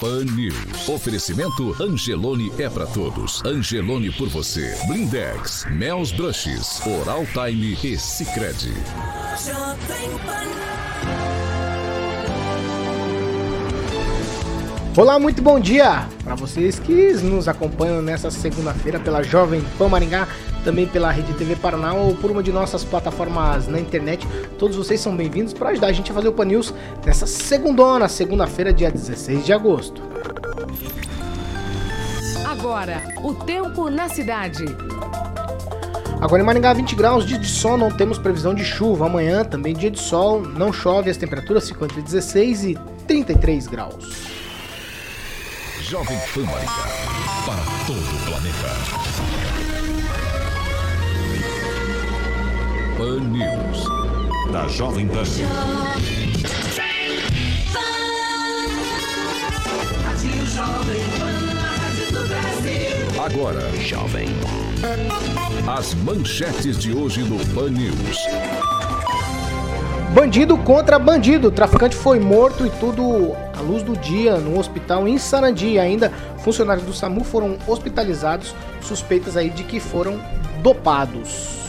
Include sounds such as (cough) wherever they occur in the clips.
Pan News. Oferecimento Angelone é para todos. Angelone por você. Blindex, Mel's Brushes, Oral Time e Sicredi. Olá, muito bom dia para vocês que nos acompanham nessa segunda-feira pela Jovem Pan Maringá também pela Rede TV Paraná ou por uma de nossas plataformas na internet. Todos vocês são bem-vindos para ajudar a gente a fazer o Pan News nessa segundona, segunda-feira, dia 16 de agosto. Agora, o tempo na cidade. Agora em Maringá, 20 graus, dia de sol, não temos previsão de chuva. Amanhã também dia de sol, não chove, as temperaturas ficam entre 16 e 33 graus. Jovem Pan Maringá, para todo o planeta. Pan News. Da Jovem Pan. Agora, Jovem. As manchetes de hoje no Pan News. Bandido contra bandido. traficante foi morto e tudo à luz do dia no hospital em Sarandi. Ainda funcionários do SAMU foram hospitalizados, suspeitas aí de que foram dopados.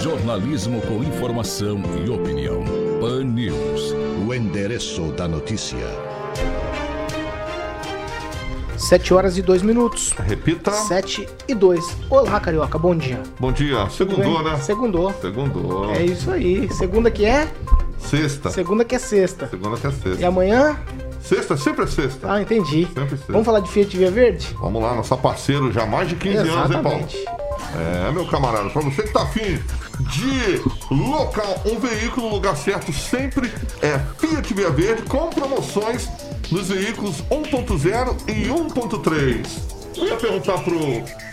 Jornalismo com informação e opinião. Pan News. O endereço da notícia. 7 horas e 2 minutos. Repita. 7 e 2. Olá, Carioca, bom dia. Bom dia. Segundou, né? Segundou. Segundou. É isso aí. Segunda que é? Sexta. Segunda que é sexta. Segunda que é sexta. E amanhã? Sexta, sempre é sexta. Ah, entendi. Sempre sexta. Vamos falar de Fiat Via Verde? Vamos lá, nossa parceiro já há mais de 15 Exatamente. anos, hein, Paulo? É, meu camarada, pra você que tá afim de local, um veículo no lugar certo sempre é Fiat Via Verde com promoções nos veículos 1.0 e 1.3. Eu ia perguntar pro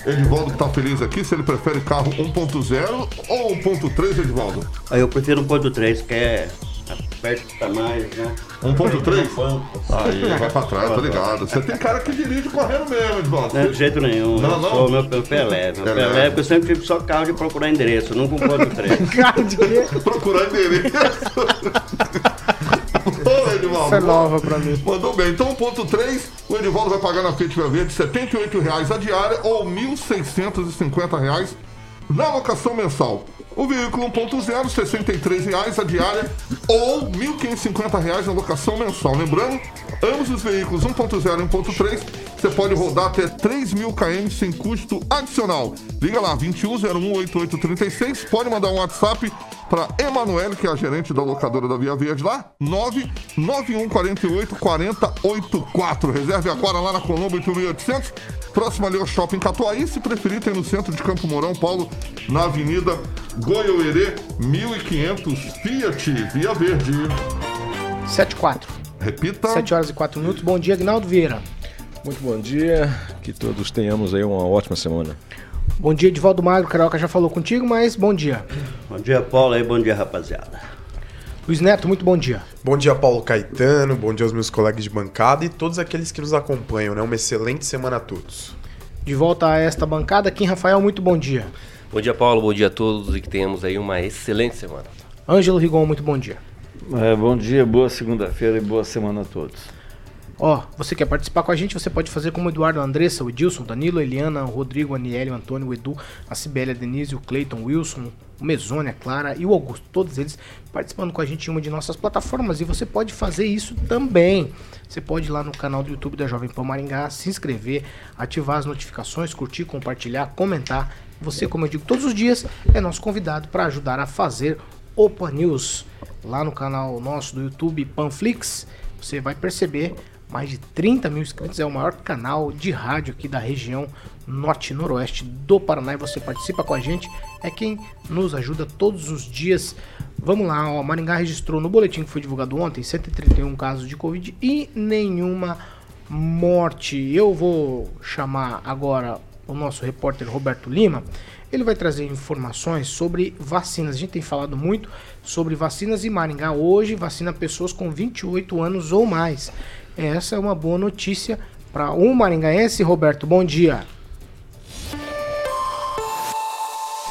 Edivaldo que tá feliz aqui se ele prefere carro 1.0 ou 1.3, Edivaldo? Aí eu prefiro 1.3, que é aperta mais, né? 1.3? Aí, vai pra trás, tá ligado. Você tem cara que dirige correndo mesmo, Edvaldo. Não, de jeito nenhum. Não, eu não. Sou meu, meu pé leve. Meu leve. leve, porque eu sempre fico só carro de procurar endereço, nunca 1.3. (laughs) Cara de quê? Procurar endereço. (laughs) Edivaldo. Essa é nova pra mim. Mandou bem. Então, ponto 3, o Edivaldo vai pagar na Via Verde 78 reais a diária ou 1.650 reais na locação mensal. O veículo 1.0, 63 reais a diária ou 1.550 reais na locação mensal. Lembrando, ambos os veículos 1.0 e 1.3, você pode rodar até 3 mil km sem custo adicional. Liga lá, 21018836, pode mandar um WhatsApp para Emanuele, que é a gerente da locadora da Via Verde lá, 99148 4084. Reserve agora lá na Colombo 8800, próximo ali ao Shopping Catuaí. Se preferir, tem no centro de Campo Mourão, Paulo, na Avenida Goiôerê, 1500 Fiat Via Verde. 7 e 4. Repita. 7 horas e 4 minutos. Bom dia, Agnaldo Vieira. Muito bom dia, que todos tenhamos aí uma ótima semana. Bom dia, Edivaldo Magro. Carioca já falou contigo, mas bom dia. bom dia, Paulo, aí bom dia, rapaziada. Luiz Neto, muito bom dia. Bom dia, Paulo Caetano. Bom dia aos meus colegas de bancada e todos aqueles que nos acompanham, né? Uma excelente semana a todos. De volta a esta bancada, Kim Rafael, muito bom dia. Bom dia, Paulo. Bom dia a todos e que tenhamos aí uma excelente semana. Ângelo Rigon, muito bom dia. É, bom dia, boa segunda-feira e boa semana a todos. Ó, você quer participar com a gente, você pode fazer como o Eduardo, a Andressa, o Edilson, Danilo, a Eliana, o Rodrigo, a Aniele, o Antônio, o Edu, a Sibeli, a Denise, o Cleiton, o Wilson, o Mezone, a Clara e o Augusto. Todos eles participando com a gente em uma de nossas plataformas. E você pode fazer isso também. Você pode ir lá no canal do YouTube da Jovem Pan Maringá, se inscrever, ativar as notificações, curtir, compartilhar, comentar. Você, como eu digo todos os dias, é nosso convidado para ajudar a fazer Opa News. Lá no canal nosso do YouTube Panflix, você vai perceber mais de 30 mil inscritos, é o maior canal de rádio aqui da região norte e noroeste do Paraná e você participa com a gente, é quem nos ajuda todos os dias. Vamos lá, ó, Maringá registrou no boletim que foi divulgado ontem 131 casos de Covid e nenhuma morte. Eu vou chamar agora o nosso repórter Roberto Lima. Ele vai trazer informações sobre vacinas. A gente tem falado muito sobre vacinas e Maringá hoje vacina pessoas com 28 anos ou mais. Essa é uma boa notícia para um maringaense. Roberto, bom dia.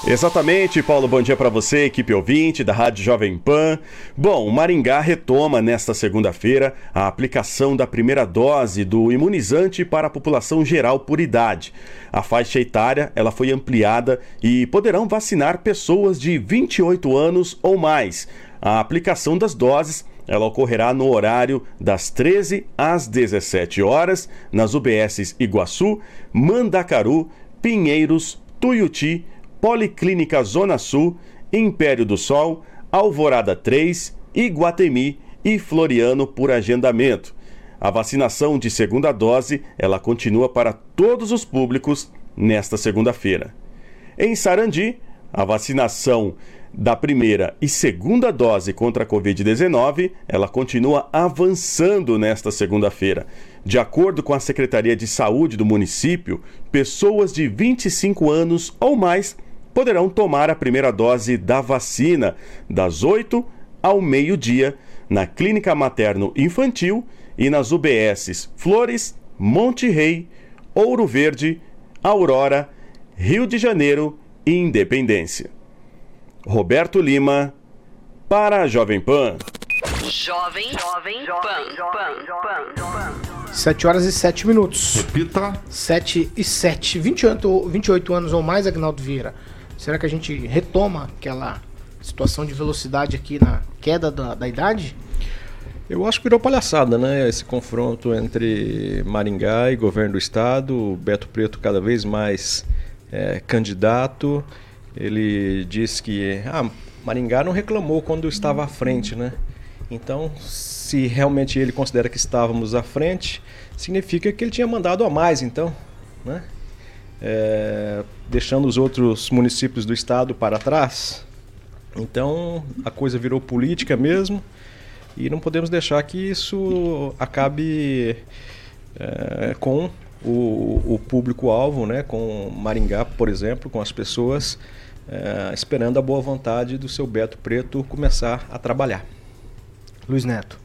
Exatamente, Paulo, bom dia para você, equipe ouvinte da Rádio Jovem Pan. Bom, o Maringá retoma nesta segunda-feira a aplicação da primeira dose do imunizante para a população geral por idade. A faixa etária ela foi ampliada e poderão vacinar pessoas de 28 anos ou mais. A aplicação das doses ela ocorrerá no horário das 13 às 17 horas nas UBSs Iguaçu, Mandacaru, Pinheiros, Tuiuti, Policlínica Zona Sul, Império do Sol, Alvorada 3, Iguatemi e Floriano por agendamento. A vacinação de segunda dose, ela continua para todos os públicos nesta segunda-feira. Em Sarandi, a vacinação da primeira e segunda dose contra a Covid-19, ela continua avançando nesta segunda-feira. De acordo com a Secretaria de Saúde do município, pessoas de 25 anos ou mais poderão tomar a primeira dose da vacina das 8 ao meio-dia na Clínica Materno Infantil e nas UBSs Flores, Monte Rei, Ouro Verde, Aurora, Rio de Janeiro e Independência. Roberto Lima, para a Jovem Pan. Jovem, Jovem Pan, Pan, Pan. 7 horas e 7 minutos. Repita. 7 e 7. 28, 28 anos ou mais, Agnaldo Vieira. Será que a gente retoma aquela situação de velocidade aqui na queda da, da idade? Eu acho que virou palhaçada, né? Esse confronto entre Maringá e governo do estado, Beto Preto cada vez mais é, candidato. Ele disse que ah, Maringá não reclamou quando estava à frente, né? Então, se realmente ele considera que estávamos à frente, significa que ele tinha mandado a mais, então, né? É, deixando os outros municípios do estado para trás. Então a coisa virou política mesmo e não podemos deixar que isso acabe é, com o, o público-alvo, né, com Maringá, por exemplo, com as pessoas é, esperando a boa vontade do seu Beto Preto começar a trabalhar. Luiz Neto.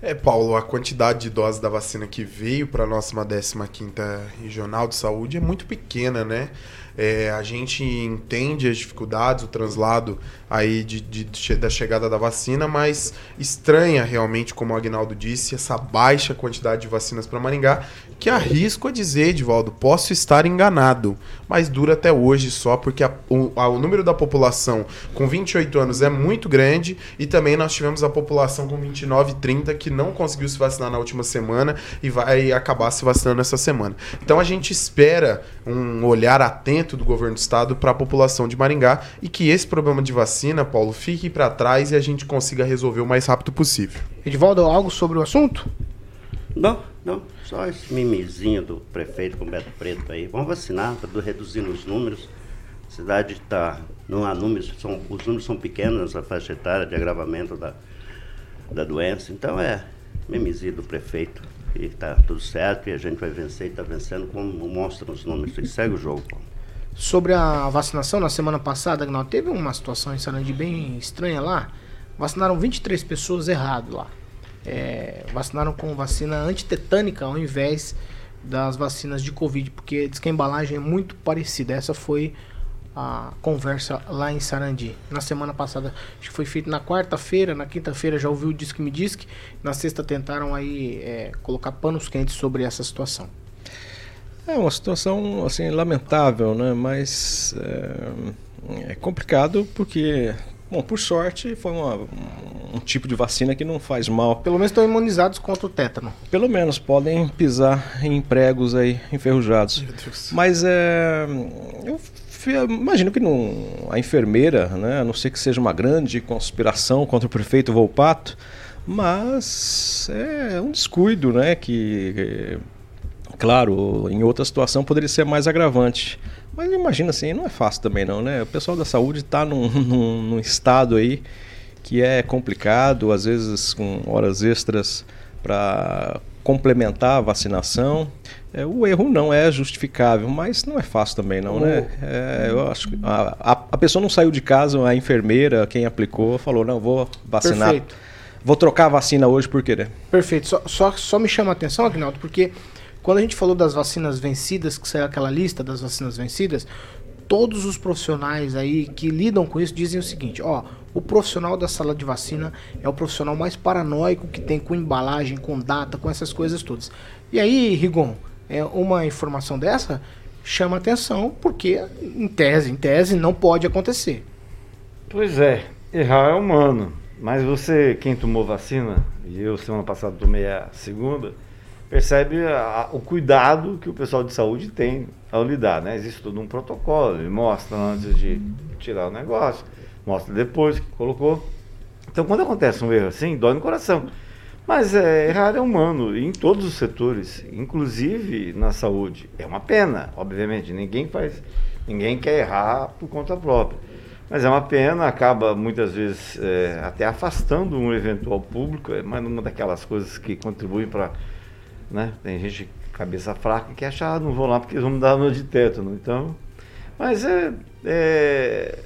É, Paulo, a quantidade de doses da vacina que veio para a nossa 15ª Regional de Saúde é muito pequena, né? É, a gente entende as dificuldades, o translado aí de, de, de, da chegada da vacina, mas estranha realmente, como o Agnaldo disse, essa baixa quantidade de vacinas para Maringá, que arrisco a dizer, Edivaldo, posso estar enganado, mas dura até hoje só porque a, o, a, o número da população com 28 anos é muito grande e também nós tivemos a população com 29 e 30 que não conseguiu se vacinar na última semana e vai acabar se vacinando essa semana. Então a gente espera um olhar atento do governo do estado para a população de Maringá e que esse problema de vacina, Paulo, fique para trás e a gente consiga resolver o mais rápido possível. Edivaldo, algo sobre o assunto? Não, não. Só esse mimizinho do prefeito com Beto Preto aí. Vamos vacinar para reduzir os números. A cidade está. Não há números, são, os números são pequenos nessa faixa etária de agravamento da, da doença. Então é mimizinho do prefeito. E está tudo certo e a gente vai vencer e está vencendo como mostram os números. E segue o jogo. Sobre a vacinação, na semana passada, não teve uma situação em Sarandi bem estranha lá. Vacinaram 23 pessoas errado lá. É, vacinaram com vacina antitetânica ao invés das vacinas de Covid, porque diz que a embalagem é muito parecida. Essa foi a conversa lá em Sarandi. Na semana passada, acho que foi feito na quarta-feira, na quinta-feira já ouviu o Disque Me Disque, na sexta tentaram aí é, colocar panos quentes sobre essa situação. É uma situação assim lamentável, né? Mas é, é complicado porque, bom, por sorte foi uma, um tipo de vacina que não faz mal. Pelo menos estão imunizados contra o tétano. Pelo menos podem pisar em pregos aí enferrujados. Mas é, eu imagino que não, a enfermeira, né, a não ser que seja uma grande conspiração contra o prefeito Volpato, mas é um descuido, né, que Claro, em outra situação poderia ser mais agravante. Mas imagina assim, não é fácil também não, né? O pessoal da saúde está num, (laughs) num, num estado aí que é complicado, às vezes com horas extras para complementar a vacinação. É, o erro não é justificável, mas não é fácil também não, né? É, eu acho que a, a, a pessoa não saiu de casa, a enfermeira, quem aplicou, falou, não, vou vacinar. Perfeito. Vou trocar a vacina hoje por querer. Perfeito. Só, só, só me chama a atenção, Agnaldo, porque quando a gente falou das vacinas vencidas, que saiu aquela lista das vacinas vencidas, todos os profissionais aí que lidam com isso dizem o seguinte, ó, o profissional da sala de vacina é o profissional mais paranoico que tem com embalagem, com data, com essas coisas todas. E aí, Rigon, é uma informação dessa chama atenção porque em tese, em tese não pode acontecer. Pois é, errar é humano. Mas você, quem tomou vacina, e eu semana passada tomei a segunda, percebe a- o cuidado que o pessoal de saúde tem ao lidar, né? Existe todo um protocolo, ele mostra antes de tirar o negócio, mostra depois que colocou. Então, quando acontece um erro assim, dói no coração. Mas é, errar é humano, em todos os setores, inclusive na saúde. É uma pena, obviamente, ninguém faz, ninguém quer errar por conta própria. Mas é uma pena, acaba muitas vezes é, até afastando um eventual público, é mais uma daquelas coisas que contribuem para. Né? Tem gente cabeça fraca que acha, ah, não vou lá porque eles vão me dar no de tétano. Então, mas é, é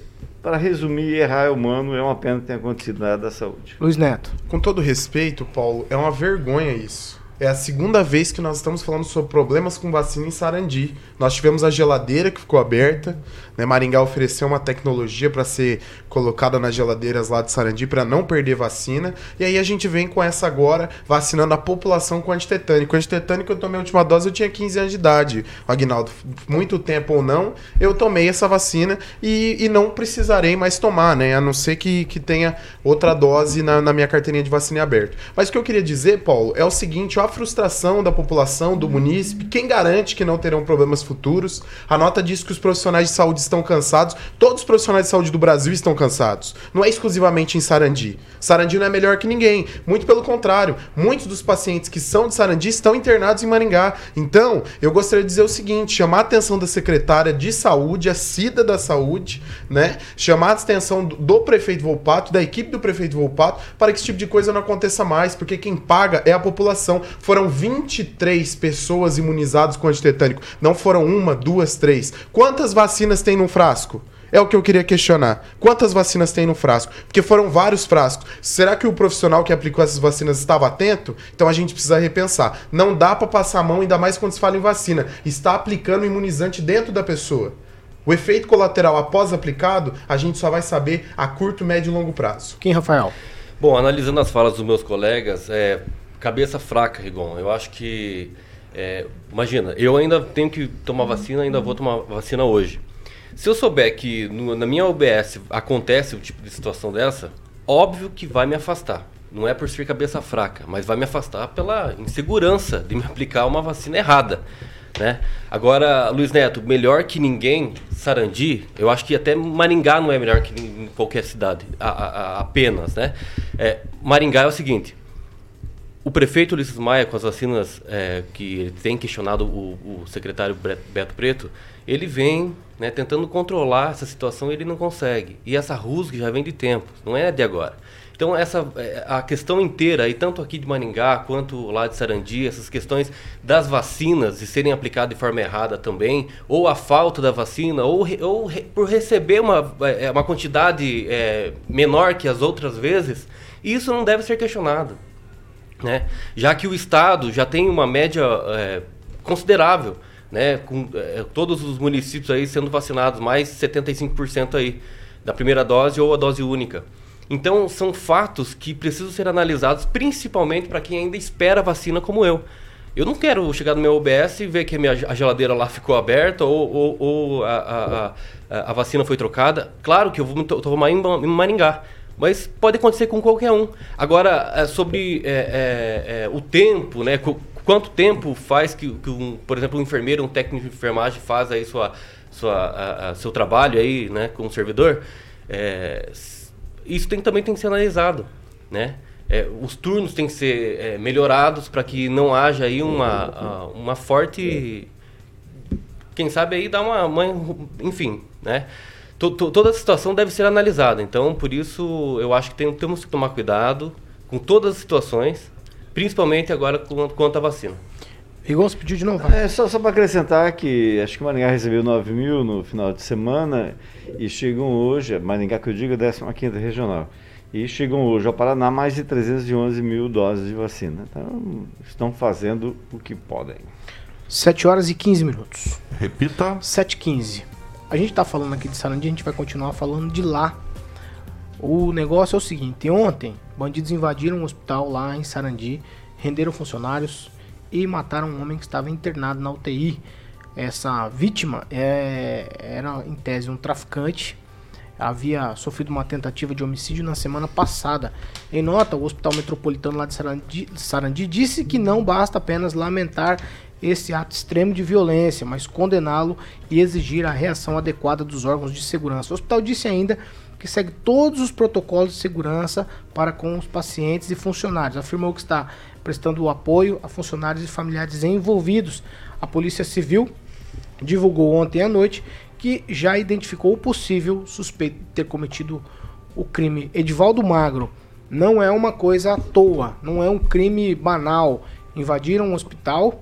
para resumir, errar é humano, é uma pena que tenha acontecido na área da saúde. Luiz Neto. Com todo respeito, Paulo, é uma vergonha isso. É a segunda vez que nós estamos falando sobre problemas com vacina em Sarandi. Nós tivemos a geladeira que ficou aberta. Né? Maringá ofereceu uma tecnologia para ser colocada nas geladeiras lá de Sarandi para não perder vacina. E aí a gente vem com essa agora, vacinando a população com antitetânico. Antitetânico eu tomei a última dose, eu tinha 15 anos de idade. Agnaldo, muito tempo ou não, eu tomei essa vacina e, e não precisarei mais tomar, né? A não ser que, que tenha outra dose na, na minha carteirinha de vacina em aberto. Mas o que eu queria dizer, Paulo, é o seguinte: ó, frustração da população, do munícipe, quem garante que não terão problemas futuros? A nota diz que os profissionais de saúde estão cansados, todos os profissionais de saúde do Brasil estão cansados. Não é exclusivamente em Sarandi. Sarandi não é melhor que ninguém. Muito pelo contrário, muitos dos pacientes que são de Sarandi estão internados em Maringá. Então, eu gostaria de dizer o seguinte: chamar a atenção da secretária de saúde, a Cida da Saúde, né? Chamar a atenção do, prefeito Volpato, da equipe do prefeito Volpato, para que esse tipo de coisa não aconteça mais, porque quem paga é a população. Foram 23 pessoas imunizadas com antitetânico. Não foram uma, duas, três. Quantas vacinas tem num frasco? É o que eu queria questionar. Quantas vacinas tem no frasco? Porque foram vários frascos. Será que o profissional que aplicou essas vacinas estava atento? Então a gente precisa repensar. Não dá para passar a mão, ainda mais quando se fala em vacina. Está aplicando o imunizante dentro da pessoa. O efeito colateral após aplicado, a gente só vai saber a curto, médio e longo prazo. Quem, Rafael? Bom, analisando as falas dos meus colegas, é, cabeça fraca, Rigon. Eu acho que. é, imagina, eu ainda tenho que tomar vacina, ainda vou tomar vacina hoje. Se eu souber que no- na minha OBS acontece o tipo de situação dessa, óbvio que vai me afastar. Não é por ser cabeça fraca, mas vai me afastar pela insegurança de me (laughs) aplicar uma vacina errada. Né? Agora, Luiz Neto, melhor que ninguém, Sarandi, eu acho que até Maringá não é melhor que qualquer cidade, a- a- a- apenas. Né? É, Maringá é o seguinte: o prefeito Ulisses Maia, com as vacinas é, que ele tem questionado o, o secretário Beto Preto, ele vem né, tentando controlar essa situação ele não consegue. E essa rusga já vem de tempo, não é de agora. Então essa é, a questão inteira, e tanto aqui de Maringá quanto lá de Sarandi, essas questões das vacinas de serem aplicadas de forma errada também, ou a falta da vacina, ou, ou por receber uma, é, uma quantidade é, menor que as outras vezes, isso não deve ser questionado né? Já que o Estado já tem uma média é, considerável né, com eh, todos os municípios aí sendo vacinados, mais 75% aí da primeira dose ou a dose única. Então, são fatos que precisam ser analisados, principalmente para quem ainda espera a vacina como eu. Eu não quero chegar no meu OBS e ver que a minha geladeira lá ficou aberta ou, ou, ou a, a, a, a, vacina foi trocada. Claro que eu vou tomar em, em Maringá, mas pode acontecer com qualquer um. Agora, é, sobre é, é, é, o tempo, né? Quanto tempo faz que, que um, por exemplo, um enfermeiro, um técnico de enfermagem faz aí sua, sua, seu trabalho aí, né, com o servidor? É, isso tem, também tem que ser analisado, né? É, os turnos têm que ser é, melhorados para que não haja aí uma, uma forte. Quem sabe aí dar uma, uma. enfim, né? T -t Toda a situação deve ser analisada. Então, por isso, eu acho que tem, temos que tomar cuidado com todas as situações, principalmente agora quanto à vacina. Rigon, você pediu de novo? É, só, só para acrescentar que acho que Maringá recebeu 9 mil no final de semana e chegam hoje, Maringá que eu digo, é a 15 regional. E chegam hoje ao Paraná mais de 311 mil doses de vacina. Então, estão fazendo o que podem. 7 horas e 15 minutos. Repita. 7 e 15. A gente está falando aqui de Sarandi, a gente vai continuar falando de lá. O negócio é o seguinte: ontem, bandidos invadiram um hospital lá em Sarandi, renderam funcionários e mataram um homem que estava internado na UTI. Essa vítima é, era, em tese, um traficante havia sofrido uma tentativa de homicídio na semana passada. Em nota, o Hospital Metropolitano lá de Sarandi, Sarandi disse que não basta apenas lamentar esse ato extremo de violência, mas condená-lo e exigir a reação adequada dos órgãos de segurança. O hospital disse ainda que segue todos os protocolos de segurança para com os pacientes e funcionários. Afirmou que está prestando apoio a funcionários e familiares envolvidos. A Polícia Civil divulgou ontem à noite que já identificou o possível suspeito de ter cometido o crime. Edivaldo Magro não é uma coisa à toa, não é um crime banal. Invadiram um hospital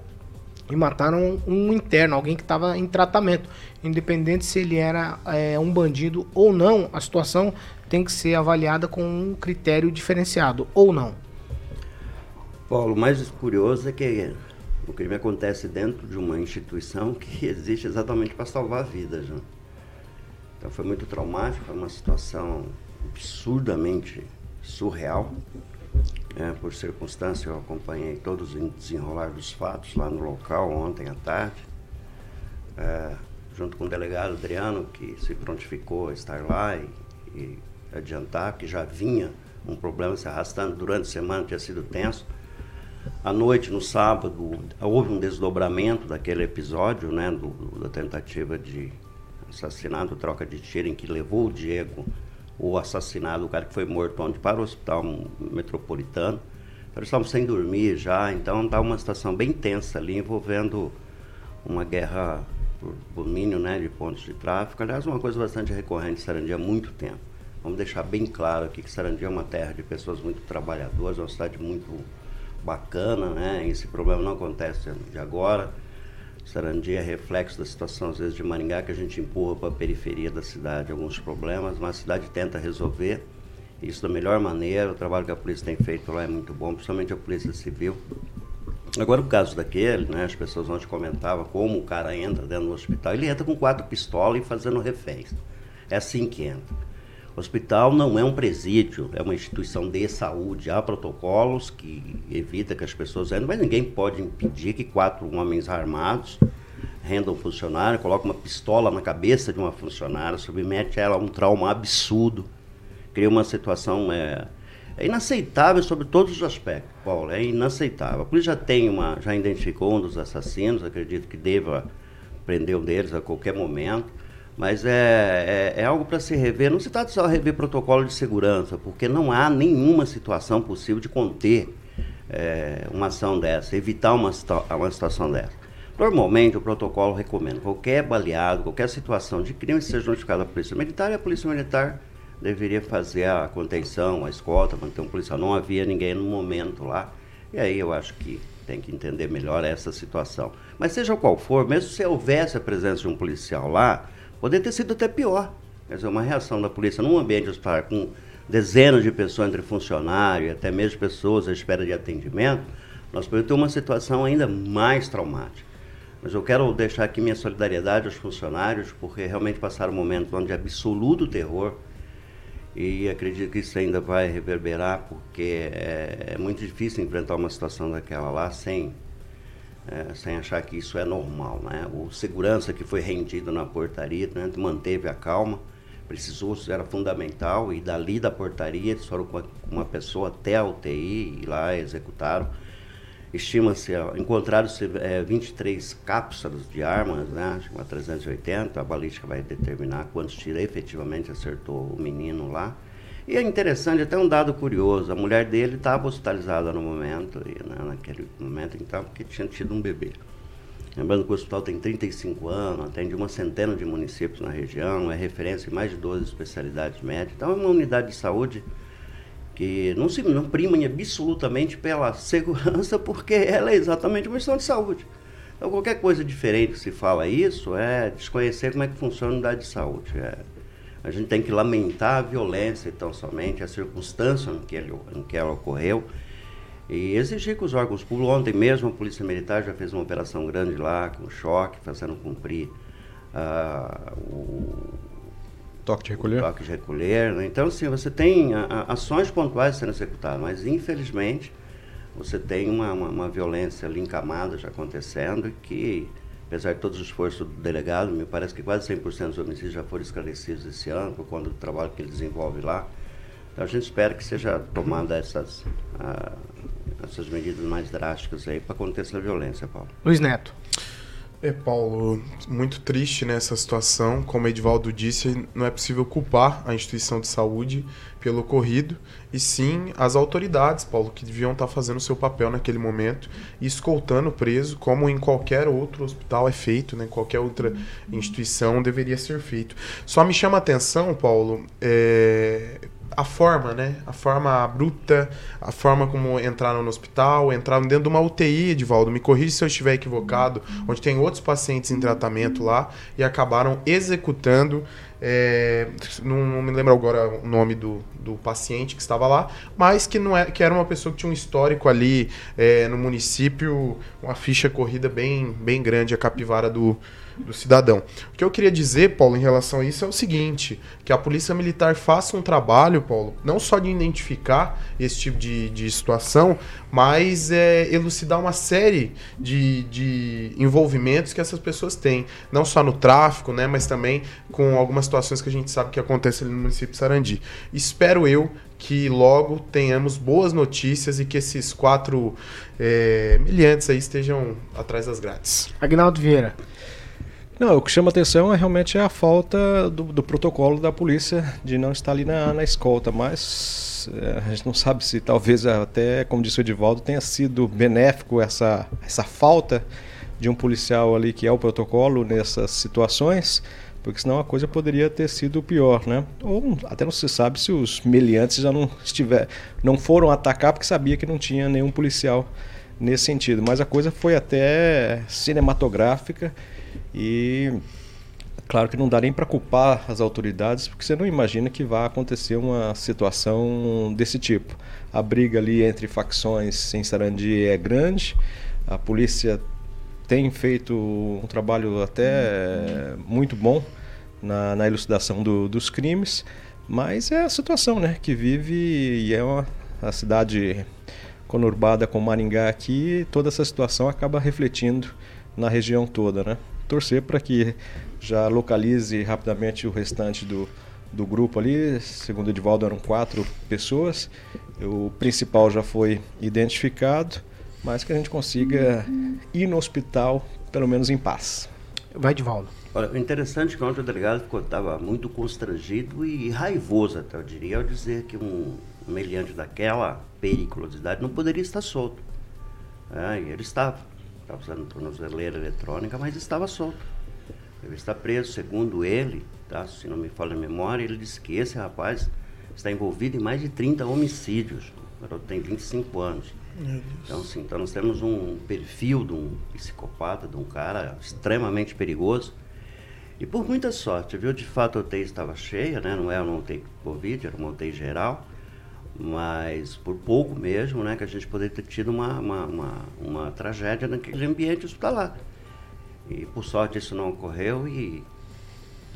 e mataram um interno, alguém que estava em tratamento. Independente se ele era é, um bandido ou não, a situação tem que ser avaliada com um critério diferenciado, ou não. Paulo, o mais curioso é que o crime acontece dentro de uma instituição que (laughs) existe exatamente para salvar vidas. Né? Então foi muito traumático, foi uma situação absurdamente surreal. É, por circunstância, eu acompanhei todos os desenrolar dos fatos lá no local ontem à tarde, é, junto com o delegado Adriano, que se prontificou a estar lá e, e adiantar, que já vinha um problema se arrastando durante a semana, tinha sido tenso. À noite, no sábado, houve um desdobramento daquele episódio, né, do, da tentativa de assassinato, troca de tiro, em que levou o Diego, o assassinado, o cara que foi morto ontem, para o hospital metropolitano. Então, eles estavam sem dormir já, então está uma situação bem tensa ali, envolvendo uma guerra por domínio né, de pontos de tráfico. Aliás, uma coisa bastante recorrente em Sarandia há muito tempo. Vamos deixar bem claro aqui que Sarandia é uma terra de pessoas muito trabalhadoras, uma cidade muito bacana, né? Esse problema não acontece de agora. Sarandi é reflexo da situação, às vezes, de Maringá, que a gente empurra para a periferia da cidade alguns problemas, mas a cidade tenta resolver isso da melhor maneira. O trabalho que a polícia tem feito lá é muito bom, principalmente a Polícia Civil. Agora, o caso daquele, né, as pessoas ontem comentavam como o cara entra dentro do hospital. Ele entra com quatro pistolas e fazendo reféns. É assim que entra. O hospital não é um presídio, é uma instituição de saúde. Há protocolos que evita que as pessoas entrem, mas ninguém pode impedir que quatro homens armados rendam um funcionário, colocam uma pistola na cabeça de uma funcionária, submete ela a um trauma absurdo, cria uma situação é, é inaceitável sobre todos os aspectos, Paulo, é inaceitável. A polícia já tem uma, já identificou um dos assassinos, acredito que deva prender um deles a qualquer momento. Mas é, é, é algo para se rever. Não se trata só de rever protocolo de segurança, porque não há nenhuma situação possível de conter é, uma ação dessa, evitar uma, uma situação dessa. Normalmente, o protocolo recomenda qualquer baleado, qualquer situação de crime seja notificado à Polícia Militar e a Polícia Militar deveria fazer a contenção, a escolta, manter um policial. Não havia ninguém no momento lá. E aí eu acho que tem que entender melhor essa situação. Mas seja qual for, mesmo se houvesse a presença de um policial lá, Poderia ter sido até pior. Quer dizer, uma reação da polícia num ambiente hospitalar com dezenas de pessoas entre funcionários até mesmo pessoas à espera de atendimento, nós podemos ter uma situação ainda mais traumática. Mas eu quero deixar aqui minha solidariedade aos funcionários, porque realmente passaram um momento onde absoluto terror e acredito que isso ainda vai reverberar, porque é, é muito difícil enfrentar uma situação daquela lá sem, é, sem achar que isso é normal. Né? O segurança que foi rendido na portaria né, manteve a calma, precisou, era fundamental, e dali da portaria eles foram com uma pessoa até a UTI e lá executaram. Estima-se, encontraram-se é, 23 cápsulas de armas, né? Uma 380, a balística vai determinar quantos tiros efetivamente acertou o menino lá. E é interessante, até um dado curioso, a mulher dele estava hospitalizada no momento, e, né, naquele momento então, porque tinha tido um bebê. Lembrando que o hospital tem 35 anos, atende uma centena de municípios na região, é referência em mais de 12 especialidades médicas. Então é uma unidade de saúde que não se não prima absolutamente pela segurança, (laughs) porque ela é exatamente uma questão de saúde. Então, qualquer coisa diferente que se fala isso é desconhecer como é que funciona a unidade de saúde. É, a gente tem que lamentar a violência, então, somente, a circunstância em que, ele, em que ela ocorreu, e exigir que os órgãos públicos, ontem mesmo a Polícia Militar já fez uma operação grande lá, com choque, fazendo cumprir uh, o Toque de recolher? Toque de recolher. Né? Então, assim, você tem a, a, ações pontuais sendo executadas, mas infelizmente você tem uma, uma, uma, violência ali encamada já acontecendo que, apesar de todo o esforço do delegado, me parece que quase 100% dos homicídios já foram esclarecidos esse ano, por conta do trabalho que ele desenvolve lá. Então, a gente espera que seja tomada essas, uh, essas medidas mais drásticas aí para conter essa violência, Paulo. Luiz Neto. É, Paulo, muito triste nessa situação. Como o Edvaldo disse, não é possível culpar a instituição de saúde pelo ocorrido, e sim as autoridades, Paulo, que deviam estar fazendo o seu papel naquele momento e escoltando o preso, como em qualquer outro hospital é feito, né? qualquer outra instituição deveria ser feito. Só me chama a atenção, Paulo, é, a forma, né? A forma bruta, a forma como entraram no hospital, entraram dentro de uma UTI, Edivaldo, me corrija se eu estiver equivocado, onde tem outros pacientes em tratamento lá e acabaram executando. É, não, não, me lembro agora o nome do, do paciente que estava lá, mas que, não é, que era uma pessoa que tinha um histórico ali é, no município, uma ficha corrida bem, bem grande, a capivara do, do cidadão. O que eu queria dizer, Paulo, em relação a isso é o seguinte: que a Polícia Militar faça um trabalho, Paulo, não só de identificar esse tipo de, de situação, mas é, elucidar uma série de, de envolvimentos que essas pessoas têm, não só no tráfico, né, mas também com algumas situações que a gente sabe que acontece ali no município de Sarandi. Espero eu que logo tenhamos boas notícias e que esses quatro é, miliantes aí estejam atrás das grades. Agnaldo Vieira. Não, o que chama atenção é realmente a falta do, do protocolo da polícia de não estar ali na, na escolta, mas é, a gente não sabe se talvez até, como disse o Edivaldo, tenha sido benéfico essa, essa falta de um policial ali que é o protocolo nessas situações, porque senão a coisa poderia ter sido pior, né? Ou até não se sabe se os meliantes já não estiver, não foram atacar porque sabia que não tinha nenhum policial nesse sentido, mas a coisa foi até cinematográfica e claro que não dá nem para culpar as autoridades, porque você não imagina que vai acontecer uma situação desse tipo. A briga ali entre facções em Sarandi é grande, a polícia tem feito um trabalho até muito bom na, na elucidação do, dos crimes, mas é a situação né, que vive e é uma, a cidade conurbada com Maringá aqui, toda essa situação acaba refletindo na região toda, né? Torcer para que já localize rapidamente o restante do, do grupo ali. Segundo o Edivaldo, eram quatro pessoas. O principal já foi identificado, mas que a gente consiga ir no hospital, pelo menos em paz. Vai, Edivaldo. Olha, o interessante é que ontem o delegado estava muito constrangido e raivoso, até eu diria, ao dizer que um meliante daquela periculosidade não poderia estar solto. É, e ele estava estava usando tornozeleira eletrônica, mas estava solto. Ele está preso, segundo ele, tá? se não me falha a memória, ele disse que esse rapaz está envolvido em mais de 30 homicídios. O garoto tem 25 anos. Então, assim, então nós temos um perfil de um psicopata, de um cara extremamente perigoso. E por muita sorte, viu? De fato a UTI estava cheia, né? Não era uma UTI Covid, era uma UTI geral mas por pouco mesmo, né, que a gente poderia ter tido uma, uma, uma, uma tragédia naquele ambiente hospitalar. E por sorte isso não ocorreu e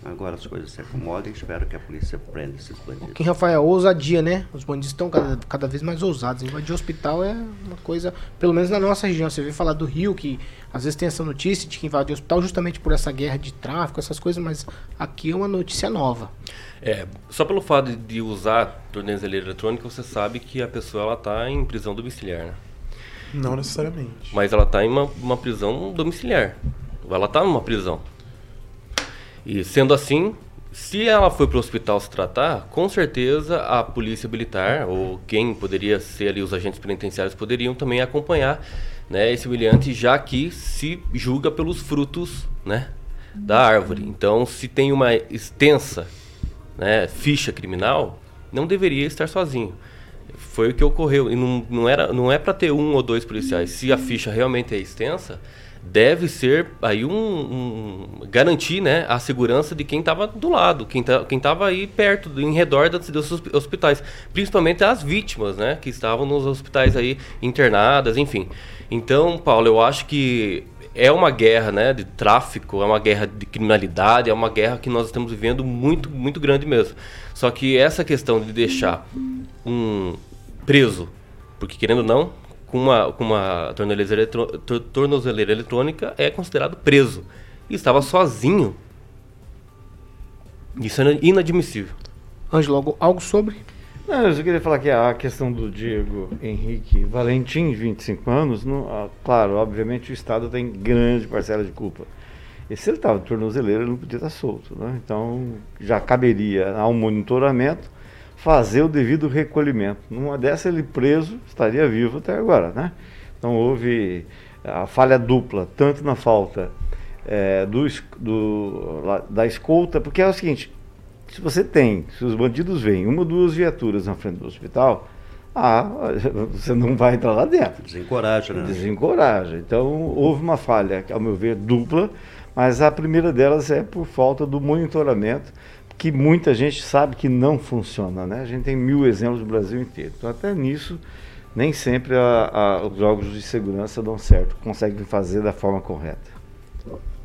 agora as coisas se acomodam e espero que a polícia prenda esses bandidos. Que Rafael, ousadia, né? Os bandidos estão cada, cada vez mais ousados. Invadir hospital é uma coisa, pelo menos na nossa região. Você vê falar do Rio, que às vezes tem essa notícia de que invadiu hospital justamente por essa guerra de tráfico, essas coisas, mas aqui é uma notícia nova. É, só pelo fato de- usar tornezeleira eletrônica, você sabe que a pessoa ela está em prisão domiciliar, né? Não necessariamente. Mas ela está em uma, uma prisão domiciliar. Ela está numa prisão. E sendo assim, se ela foi para o hospital se tratar, com certeza a polícia militar ou quem poderia ser ali os agentes penitenciários poderiam também acompanhar né, esse brilhante, já que se julga pelos frutos né, da árvore. Então, se tem uma extensa né, ficha criminal, não deveria estar sozinho. Foi o que ocorreu. E não, não, era, não é para ter um ou dois policiais. Se a ficha realmente é extensa, deve ser aí um, um- garantir né, a segurança de quem estava do lado, quem tá, estava aí perto, em redor das- dos hosp- hospitais, principalmente as vítimas, né, que estavam nos hospitais aí internadas, enfim. Então, Paulo, eu acho que é uma guerra, né, de tráfico, é uma guerra de criminalidade, é uma guerra que nós estamos vivendo muito, muito grande mesmo. Só que essa questão de deixar um preso, porque querendo ou não, com uma, com uma tornozeleira, eletro- tor- tornozeleira eletrônica é considerado preso. E estava sozinho. Isso é inadmissível. Ângelo, algo, algo sobre? Não, eu só queria falar que a questão do Diego Henrique Valentim, 25 anos, não, ah, claro, obviamente o Estado tem grande parcela de culpa. E se ele estava de tornozeleira, ele não podia estar solto. Né? Então, já caberia ao monitoramento fazer o devido recolhimento. Numa dessa, ele preso estaria vivo até agora. Né? Então, houve a falha dupla, tanto na falta eh, do, do- da escolta, porque é o seguinte, se você tem, se os bandidos veem uma ou duas viaturas na frente do hospital, ah, (laughs) você não vai entrar lá dentro. Desencoraja, né? Desencoraja. Então, houve uma falha, ao meu ver, dupla, mas a primeira delas é por falta do monitoramento, que muita gente sabe que não funciona, né? A gente tem mil exemplos no Brasil inteiro. Então, até nisso, nem sempre a- a- os órgãos de segurança dão certo, conseguem fazer da forma correta.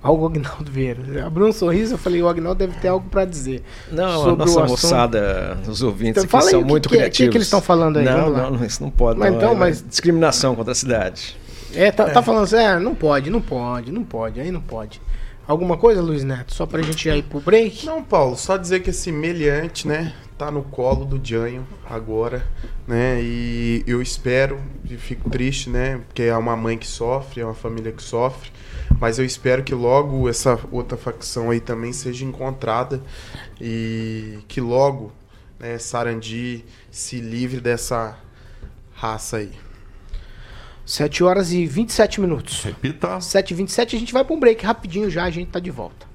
Algo Agnaldo Vieira. Abriu um sorriso, eu falei, o Agnaldo deve ter algo para dizer. Não, sobre a nossa o moçada, os ouvintes Então, aqui fala aí são o que muito que é- criativos. que é que eles estão falando aí? Não, não, não, isso não pode. Mas não, então, é- mas- Discriminação contra a cidade. É, tá, tá falando assim, é, não pode, não pode, não pode, aí não pode. Alguma coisa, Luiz Neto? Só pra gente ir pro break? Não, Paulo, só dizer que esse meliante, né, tá no colo do Janho agora, né, e eu espero, e fico triste, né, porque é uma mãe que sofre, é uma família que sofre, mas eu espero que logo essa outra facção aí também seja encontrada e que logo, né, Sarandi se livre dessa raça aí. 7 horas e 27 minutos. Repita. 7 e 27 a gente vai pra um break rapidinho já, a gente tá de volta.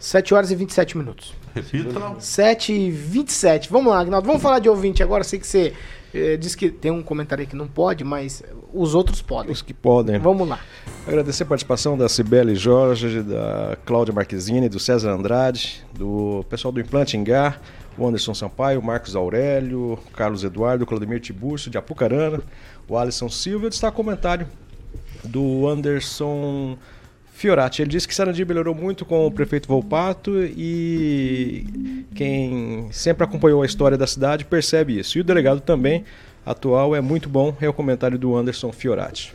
7 horas e 27 minutos. Repita. 7 e 27. Vamos lá, Agnaldo. Vamos falar de ouvinte agora. Sei que você eh, disse que tem um comentário aí que não pode, mas os outros podem. Os que podem. Vamos lá. Agradecer a participação da Cibele Jorge, da Cláudia Marquezine, do César Andrade, do pessoal do Implante Engar, o Anderson Sampaio, o Marcos Aurélio, o Carlos Eduardo, o Claudemir Tiburcio, de Apucarana, o Alisson Silva. Eu destaco o comentário do Anderson Fiorati. Ele disse que Sarandi melhorou muito com o prefeito Volpato e quem sempre acompanhou a história da cidade percebe isso. E o delegado também atual é muito bom, é o comentário do Anderson Fiorati.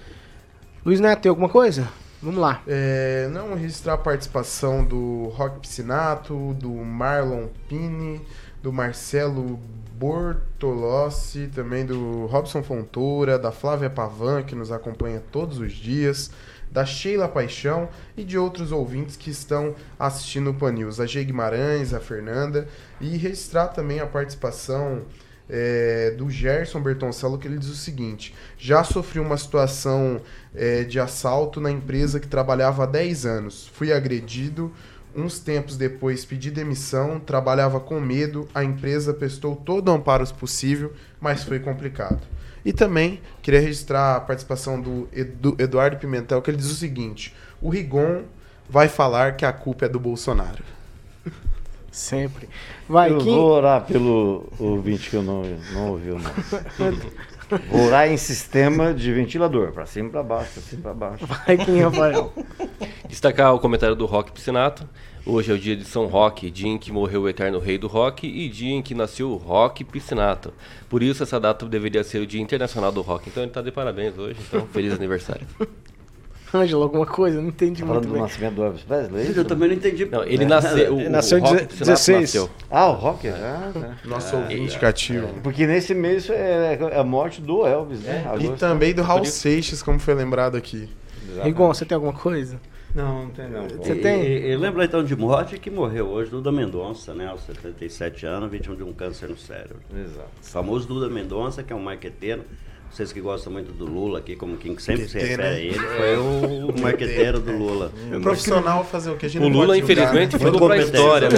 Luiz Neto, tem alguma coisa? Vamos lá. É, não registrar a participação do Rock Piscinato, do Marlon Pini, do Marcelo Bortolossi, também do Robson Fontoura, da Flávia Pavan, que nos acompanha todos os dias, da Sheila Paixão e de outros ouvintes que estão assistindo o Pan News, a G Guimarães, a Fernanda, e registrar também a participação é, do Gerson Bertoncello, que ele diz o seguinte: já sofri uma situação é, de assalto na empresa que trabalhava há 10 anos. Fui agredido. Uns tempos depois pedi demissão, trabalhava com medo, a empresa prestou todo o amparo possível, mas foi complicado. E também queria registrar a participação do Edu- Eduardo Pimentel, que ele diz o seguinte: o Rigon vai falar que a culpa é do Bolsonaro. (laughs) Sempre. Vai, eu quem... vou orar pelo ouvinte que eu não, não ouvi o nome. Vou orar em sistema de ventilador, pra cima e pra baixo, pra cima e pra baixo. Vai quem, Rafael? Destacar o comentário do Rock Piscinato. Hoje é o dia de São Roque, dia em que morreu o eterno rei do rock e dia em que nasceu o Rock Piscinato. Por isso essa data deveria ser o Dia Internacional do Rock. Então ele tá de parabéns hoje, então (laughs) feliz aniversário. Ângelo, alguma coisa? Não entendi Falando muito do bem. nascimento do Elvis Presley? é Eu também não entendi. Não, ele nasceu, (laughs) o, Ele nasceu em Rock deze- Piscinato 16. nasceu. Ah, o rock? Ah, tá. Nosso ouvinte cativo. Porque nesse mês é é a morte do Elvis, né? E Agosto. também do Raul Seixas, como foi lembrado aqui. Rigon, você tem alguma coisa? Não, não tem não. Você E- tem? E, e lembra então de morte que morreu hoje Duda Mendonça, né? Aos 77 anos, vítima de um câncer no cérebro. Exato. O famoso Duda Mendonça, que é um marqueteiro. Vocês que gostam muito do Lula aqui, como quem sempre se refere a né? ele, foi o marqueteiro do Lula. Profissional fazer o que a gente O não Lula, infelizmente, né? ficou Muito pra história, né?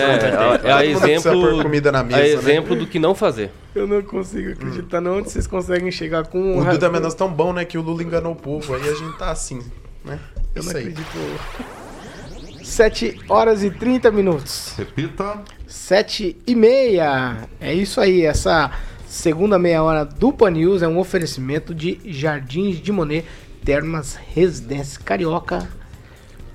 É, é exemplo, comida na mesa, é né? exemplo do que não fazer. Eu não consigo acreditar não onde vocês conseguem chegar com O Duda Mendonça tão bom, né? Que o Lula enganou o povo. Aí a gente tá assim, né? Eu não Isso aí. acredito. (laughs) 7 horas e 30 minutos. Repita. 7 e meia. É isso aí. Essa segunda meia hora do Pan News é um oferecimento de Jardins de Monet, Termas Residência Carioca.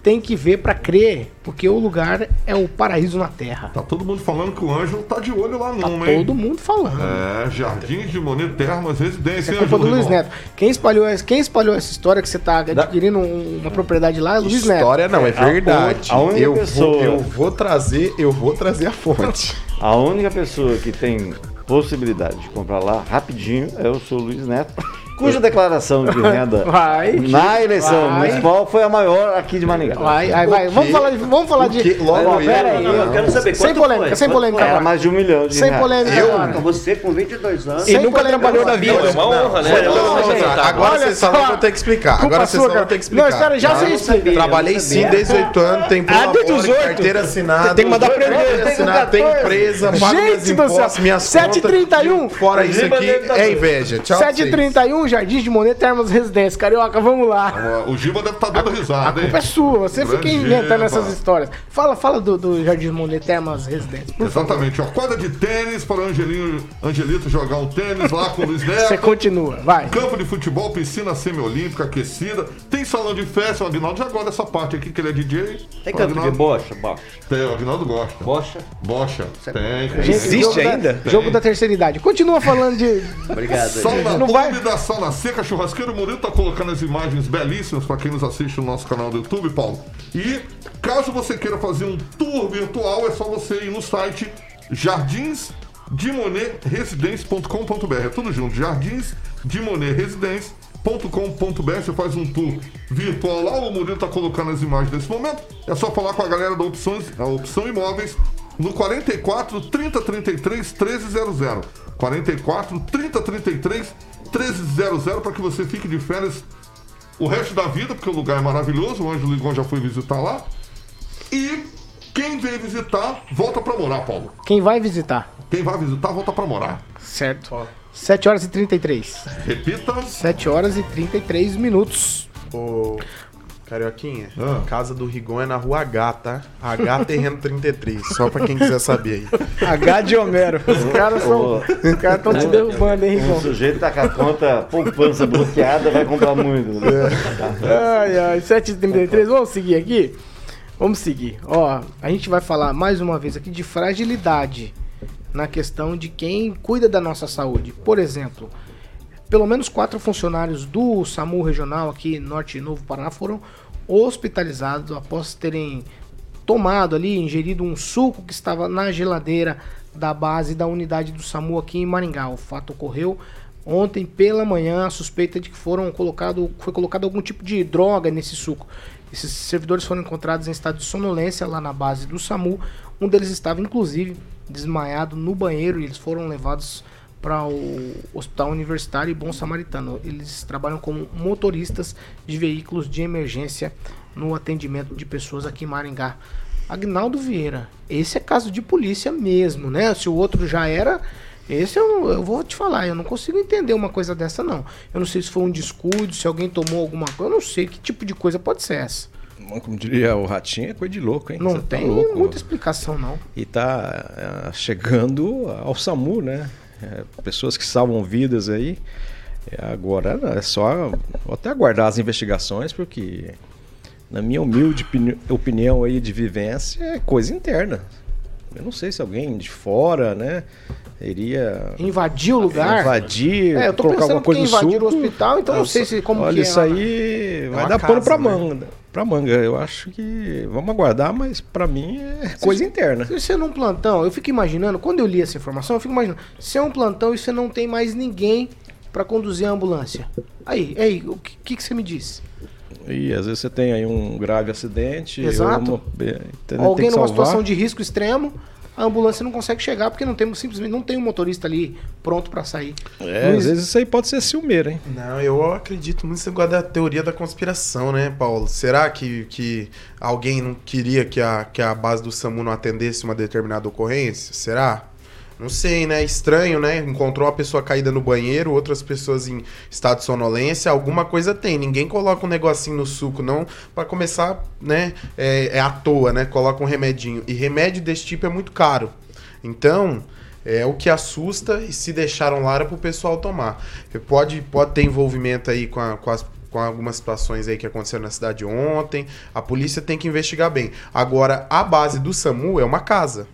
Tem que ver pra crer, porque o lugar é o paraíso na terra. Tá todo mundo falando que o Ângelo tá de olho lá Tá numa, hein? todo mundo falando. É, Jardins de Monet Termas Residência. É culpa do Luiz? Neto. Quem espalhou, essa- quem espalhou essa história que você tá adquirindo um- uma propriedade lá é o Luiz Neto. História não, é a- verdade. a única eu, vou, pessoa- eu vou trazer, eu vou trazer a fonte. A única pessoa que tem possibilidade de comprar lá rapidinho é o seu Luiz Neto, cuja declaração de renda (laughs) vai, na eleição vai. municipal foi a maior aqui de Maringá. Vai, vai, vai. Vamos falar de. Vamos falar de logo aí, pera aí. Eu quero saber Sem polêmica, foi? sem polêmica. Era é, mais de um milhão de Sem reais. polêmica. Eu, então, você com 22 anos. E sem nunca polêmica. trabalhou na vida. Não, é uma honra, né? Tá. Agora vocês só vão ter que explicar. Agora vocês só vão ter que explicar. Não, espera, já sei explicar. Trabalhei sim desde oito anos, tem ah, carteira assinada. Tem que mandar prender. Tem empresa, pago meus impostos, minhas contas. 7h31. Fora isso aqui, tá é inveja. Tchau. 7h31. Jardim de Monet Termas Residência. Carioca, vamos lá. O Giba deve estar dando a, risada, hein? A culpa é sua, você Grande fica inventando Giba. essas histórias. Fala, fala do, do Jardim de Monet Termas Residência. Exatamente, favor. ó. Quadra de tênis para o Angelinho, Angelito jogar um tênis lá com o Luiz Neto. Você continua, vai. Campo de futebol, piscina semiolímpica aquecida. Tem salão de festa, o Aguinaldo já gosta dessa parte aqui, que ele é DJ. Tem canto Agnaldo... de bocha, bocha. Tem, o Aguinaldo gosta. Bocha? Bocha. Tem. Existe ainda? Jogo da terceira idade. Continua falando de... (laughs) Obrigado. Sauna Clube vai... da Seca, churrasqueiro o Murilo tá colocando as imagens belíssimas para quem nos assiste no nosso canal do YouTube, Paulo. E caso você queira fazer um tour virtual, é só você ir no site jardinsdemoneresidência.com.br. É tudo junto, jardinsdemoneresidência.com.br. Você faz um tour virtual lá, o Murilo tá colocando as imagens nesse momento. É só falar com a galera da Opções, a Opção Imóveis no 44 30 33 1300. 44 30 33 1300 para que você fique de férias o resto da vida, porque o lugar é maravilhoso. O Ângelo Ligon já foi visitar lá. E quem vem visitar, volta para morar, Paulo. Quem vai visitar? Quem vai visitar, volta para morar. Certo. 7 horas e 33. Repita. 7 horas e 33 minutos. Ô, Carioquinha, Ah. casa do Rigon é na rua H, tá? H Terreno 33, só pra quem quiser saber aí. H de Homero. Os caras são. Os caras estão te derrubando, hein, O Rigon? sujeito tá com a conta poupança bloqueada, vai comprar muito. né? Ai, ai, 7h33, vamos seguir aqui? Vamos seguir. Ó, a gente vai falar mais uma vez aqui de fragilidade na questão de quem cuida da nossa saúde. Por exemplo, pelo menos quatro funcionários do SAMU regional aqui Norte Novo Paraná foram hospitalizados após terem tomado ali, ingerido um suco que estava na geladeira da base da unidade do SAMU aqui em Maringá. O fato ocorreu ontem pela manhã, a suspeita de que foram colocado, foi colocado algum tipo de droga nesse suco. Esses servidores foram encontrados em estado de sonolência lá na base do SAMU. Um deles estava inclusive desmaiado no banheiro e eles foram levados para o Hospital Universitário e Bom Samaritano. Eles trabalham como motoristas de veículos de emergência no atendimento de pessoas aqui em Maringá. Agnaldo Vieira, esse é caso de polícia mesmo, né? Se o outro já era, esse eu, eu vou te falar, eu não consigo entender uma coisa dessa não. Eu não sei se foi um descuido, se alguém tomou alguma coisa, eu não sei que tipo de coisa pode ser essa. Como diria o Ratinho, é coisa de louco, hein? Não Você tá tem louco. muita explicação não. E tá ah, chegando ao SAMU, né? É, pessoas que salvam vidas aí. É, agora é só vou até aguardar as investigações, porque na minha humilde opini- opinião aí de vivência é coisa interna. Eu não sei se alguém de fora, né, iria Invadir o lugar. invadir, É, eu tô colocar alguma coisa que no suco. o hospital, então não sei se como Olha, que é. isso lá. aí vai uma dar pano casa, pra né? Pra manga, eu acho que vamos aguardar, mas pra mim é coisa interna. Se você é num plantão, eu fico imaginando, quando eu li essa informação, eu fico imaginando, se é um plantão e você não tem mais ninguém pra conduzir a ambulância. Aí, aí, o que, que, você me diz? E às vezes você tem aí um grave acidente, Exato. uma- tem Alguém numa situação de risco extremo, a ambulância não consegue chegar porque não temos simplesmente não tem um motorista ali pronto pra sair. É, às vezes isso aí pode ser ciumeiro, hein? Não, eu acredito muito nesse negócio da teoria da conspiração, né, Paulo? Será que, que alguém não queria que a, que a base do SAMU não atendesse uma determinada ocorrência? Será? Não sei, né? Estranho, né? Encontrou uma pessoa caída no banheiro, outras pessoas em estado de sonolência, alguma coisa tem. Ninguém coloca um negocinho no suco, não, Pra começar, né? É, é à toa, né? Coloca um remedinho. E remédio desse tipo é muito caro. Então, é o que assusta e se deixaram lá era pro pessoal tomar. Pode, pode ter envolvimento aí com, a- com as com algumas situações aí que aconteceram na cidade ontem. A polícia tem que investigar bem. Agora, a base do SAMU é uma casa.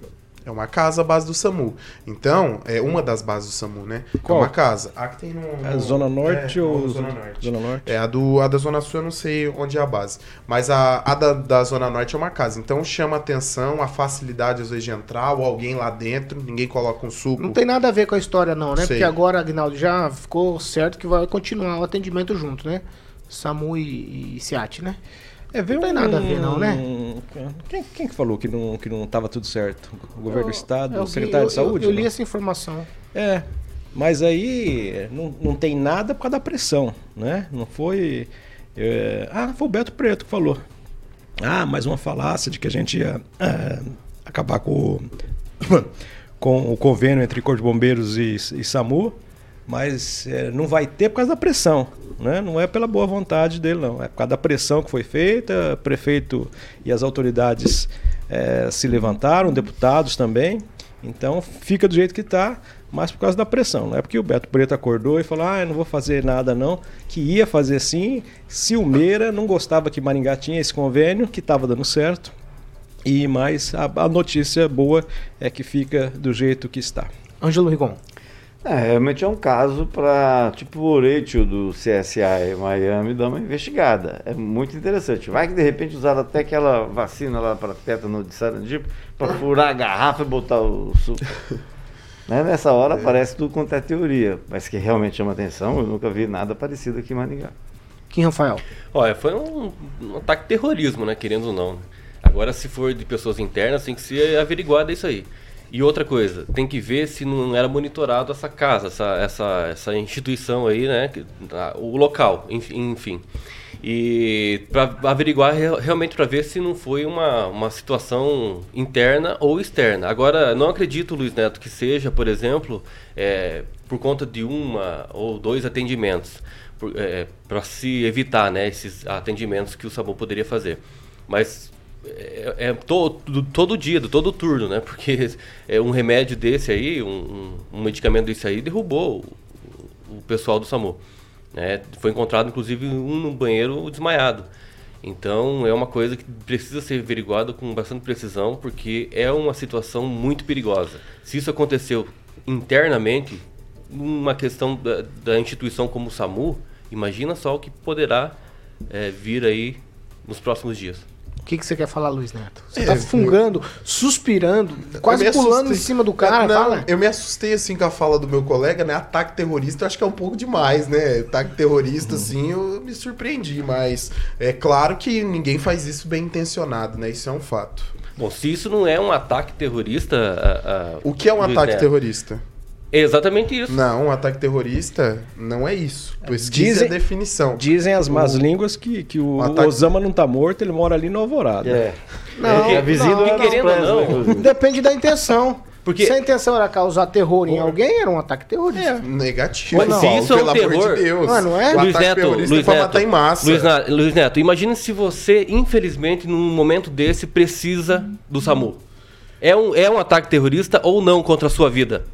É uma casa a base do SAMU. Então, é uma das bases do SAMU, né? Qual? É uma casa. A que tem no. É no- Zona Norte é, ou Zona Norte? Zona Norte? É, a, do, a da Zona Sul eu não sei onde é a base. Mas a, a da, da Zona Norte é uma casa. Então chama atenção a facilidade, às vezes, de entrar, ou alguém lá dentro, ninguém coloca um suco. Não tem nada a ver com a história não, né? Sei. Porque agora, Agnaldo, já ficou certo que vai continuar o atendimento junto, né? SAMU e, e SEAT, né? É, veio Não tem nada a ver, não, né? Quem, quem que falou que não, que não tava tudo certo? O governo do Estado, Eu o secretário eu- de Saúde? Eu, eu li não? essa informação. É, mas aí não, não tem nada por causa da pressão, né? Não foi... é, ah, foi o Beto Preto que falou. Ah, mais uma falácia de que a gente ia é, acabar com, o- (coughs) com o convênio entre Corpo de Bombeiros e, e SAMU, mas é, não vai ter por causa da pressão, né? Não é pela boa vontade dele, não. É por causa da pressão que foi feita, prefeito e as autoridades é, se levantaram, deputados também. Então fica do jeito que está, mas por causa da pressão. Não é porque o Beto Preto acordou e falou: ah, eu não vou fazer nada não, que ia fazer sim. Silmeira não gostava que Maringá tinha esse convênio, que estava dando certo. E mas a, a notícia boa é que fica do jeito que está. Ângelo Rigon. É, realmente é um caso para, tipo, o Oreitio do CSI Miami dar uma investigada. É muito interessante. Vai que de repente usaram até aquela vacina lá para tétano de Sarandipo para furar a garrafa e botar o suco. (laughs) né? Nessa hora parece tudo quanto é teoria, mas que realmente chama atenção. Eu nunca vi nada parecido aqui em Maringá. Kim Rafael. Olha, foi um, um ataque terrorismo, né? Querendo ou não. Agora, se for de pessoas internas, tem que ser averiguado isso aí. E outra coisa, tem que ver se não era monitorado essa casa, essa, essa, essa instituição aí, né? O local, enf- enfim. E para averiguar re- realmente para ver se não foi uma, uma situação interna ou externa. Agora, não acredito, Luiz Neto, que seja, por exemplo, é, por conta de uma ou dois atendimentos, para se evitar né, esses atendimentos que o SAMU poderia fazer. Mas é, é todo, todo dia, todo turno, né? Porque (laughs) é um remédio desse aí, um, um- medicamento desse aí, derrubou o, o pessoal do SAMU. né? Foi encontrado, inclusive, um no banheiro desmaiado. Então, é uma coisa que precisa ser averiguada com bastante precisão, porque é uma situação muito perigosa. Se isso aconteceu internamente, uma questão da, da instituição como o SAMU, imagina só o que poderá eh, vir aí nos próximos dias. O que, que você quer falar, Luiz Neto? Você É, tá fungando, suspirando, quase Eu pulando em cima do cara. Não, fala. eu me assustei assim com a fala do meu colega, né? Ataque terrorista, eu acho que é um pouco demais, né? Ataque terrorista, assim, eu me surpreendi, mas é claro que ninguém faz isso bem intencionado, né? Isso é um fato. Bom, se isso não é um ataque terrorista. a- a- O que é um Luiz ataque Neto, terrorista? É exatamente isso. Não, um ataque terrorista não é isso. Pesquisa Dizem- a definição. Dizem as más línguas que, que o o ataque- Osama não tá morto, ele mora ali no Alvorada. É. Não, é, a vizinha não, querendo não. Depende da intenção. Porque- Se a intenção era causar terror em alguém, era um ataque terrorista. Negativo. Mas se Paulo, isso é um pelo amor terror- de Deus. Ah, não é? O Luiz ataque Neto, terrorista Luiz é pra Neto, matar em massa. Luiz, Na- Luiz Neto, imagine se você, infelizmente, num momento desse, precisa do SAMU. É um, é um ataque terrorista ou não contra a sua vida?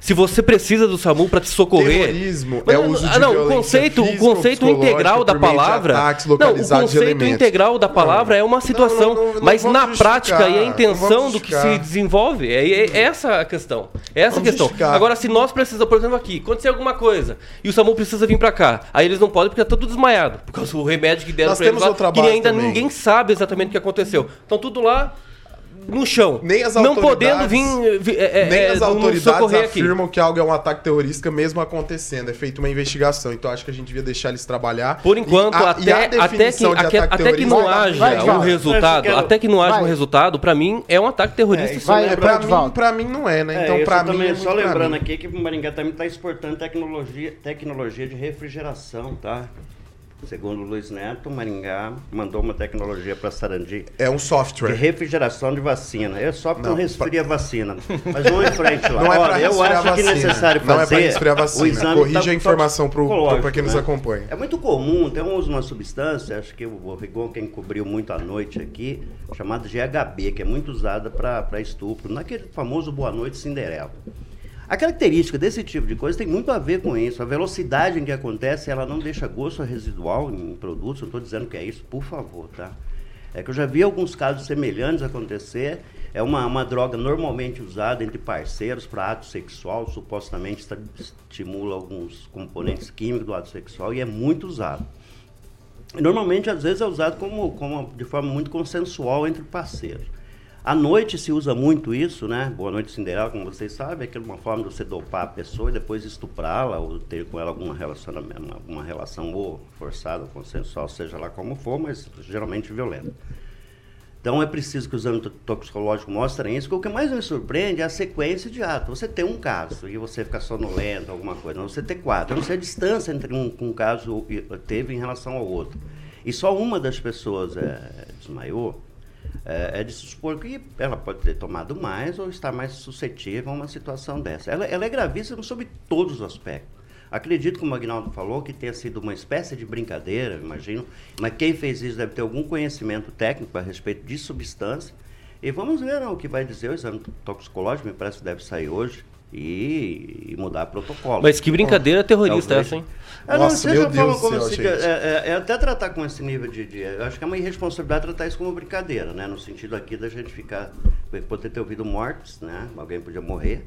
Se você precisa do SAMU para te socorrer. Terrorismo Mas é não, o uso de ah, não, o conceito, o física ou conceito integral da de palavra. ataques Não, o de conceito integral da palavra é uma situação, não, não, não mas na prática e a intenção não do que se desenvolve é, é essa a questão. É essa a questão. justificar. Agora, se nós precisamos, por exemplo, aqui, acontecer alguma coisa e o SAMU precisa vir para cá, aí eles não podem porque tá tudo desmaiado, por causa do remédio que deram para eles lá, que ainda também. ninguém sabe exatamente o que aconteceu. Então tudo lá no chão. Nem as não autoridades- podendo vir, vi- é, Nem é, as autoridades socorrer aqui. afirmam que algo é um ataque terrorista mesmo acontecendo. É feita uma investigação. Então acho que a gente devia deixar eles trabalhar. Por enquanto, E a- e até, a até, que, definição de aque- ataque até que não Vai, haja vai, um vai. resultado, até que não haja vai. um resultado, pra mim é um ataque terrorista. É. Vai, É, pra, mim, pra mim não é, né? Então, isso pra mim. também, é só muito pra lembrando mim. aqui que o Maringá também está exportando tecnologia, tecnologia de refrigeração, tá? Segundo o Luiz Neto, o Maringá mandou uma tecnologia para Sarandi É um de software. refrigeração de vacina. É só porque não, Não, resfria a vacina. Mas vamos em frente lá. (laughs) Não é pra eu resfriar acho a que é vacina. necessário Não é fazer pra resfriar a o vacina. exame Corrija to- a informação pra quem nos né? acompanha. É muito comum, tem uma substância, acho que o Rigon quem cobriu muito à noite aqui, chamada GHB, que é muito usada para estupro, naquele famoso Boa Noite Cinderela. A característica desse tipo de coisa tem muito a ver com isso. A velocidade em que acontece, ela não deixa gosto residual em produtos. Não estou dizendo que é isso, por favor, tá? É que eu já vi alguns casos semelhantes acontecer. É uma, uma droga normalmente usada entre parceiros para ato sexual, supostamente estimula alguns componentes químicos do ato sexual e é muito usado. Normalmente, às vezes, é usado como, como de forma muito consensual entre parceiros. À noite se usa muito isso, né? Boa noite Cinderela, como vocês sabem, é uma forma de você dopar a pessoa e depois estuprá-la ou ter com ela alguma relacionamento, uma, uma relação ou forçada ou consensual, seja lá como for, mas geralmente violenta. Então é preciso que os exames to- toxicológicos mostrem isso. porque O que mais me surpreende é a sequência de atos. Você tem um caso e você fica sonolento, alguma coisa. Você ter quatro. Eu não sei a distância entre um, um caso teve em relação ao outro. E só uma das pessoas é, desmaiou. É, é de se supor que ela pode ter tomado mais ou estar mais suscetível a uma situação dessa. Ela, ela é gravíssima sob todos os aspectos. Acredito, como o Agnaldo falou, que tenha sido uma espécie de brincadeira, imagino, mas quem fez isso deve ter algum conhecimento técnico a respeito de substância. E vamos ver né, o que vai dizer o exame toxicológico, me parece que deve sair hoje, e, e mudar protocolo. Mas que brincadeira terrorista Talvez. essa, hein? Eu não Nossa, sei meu se a forma Deus do como céu, se- é, é- é até tratar com esse nível de, de- Eu acho que é uma irresponsabilidade tratar isso como brincadeira, né? No sentido aqui da gente ficar. Poder ter ouvido mortes, né? Alguém podia morrer.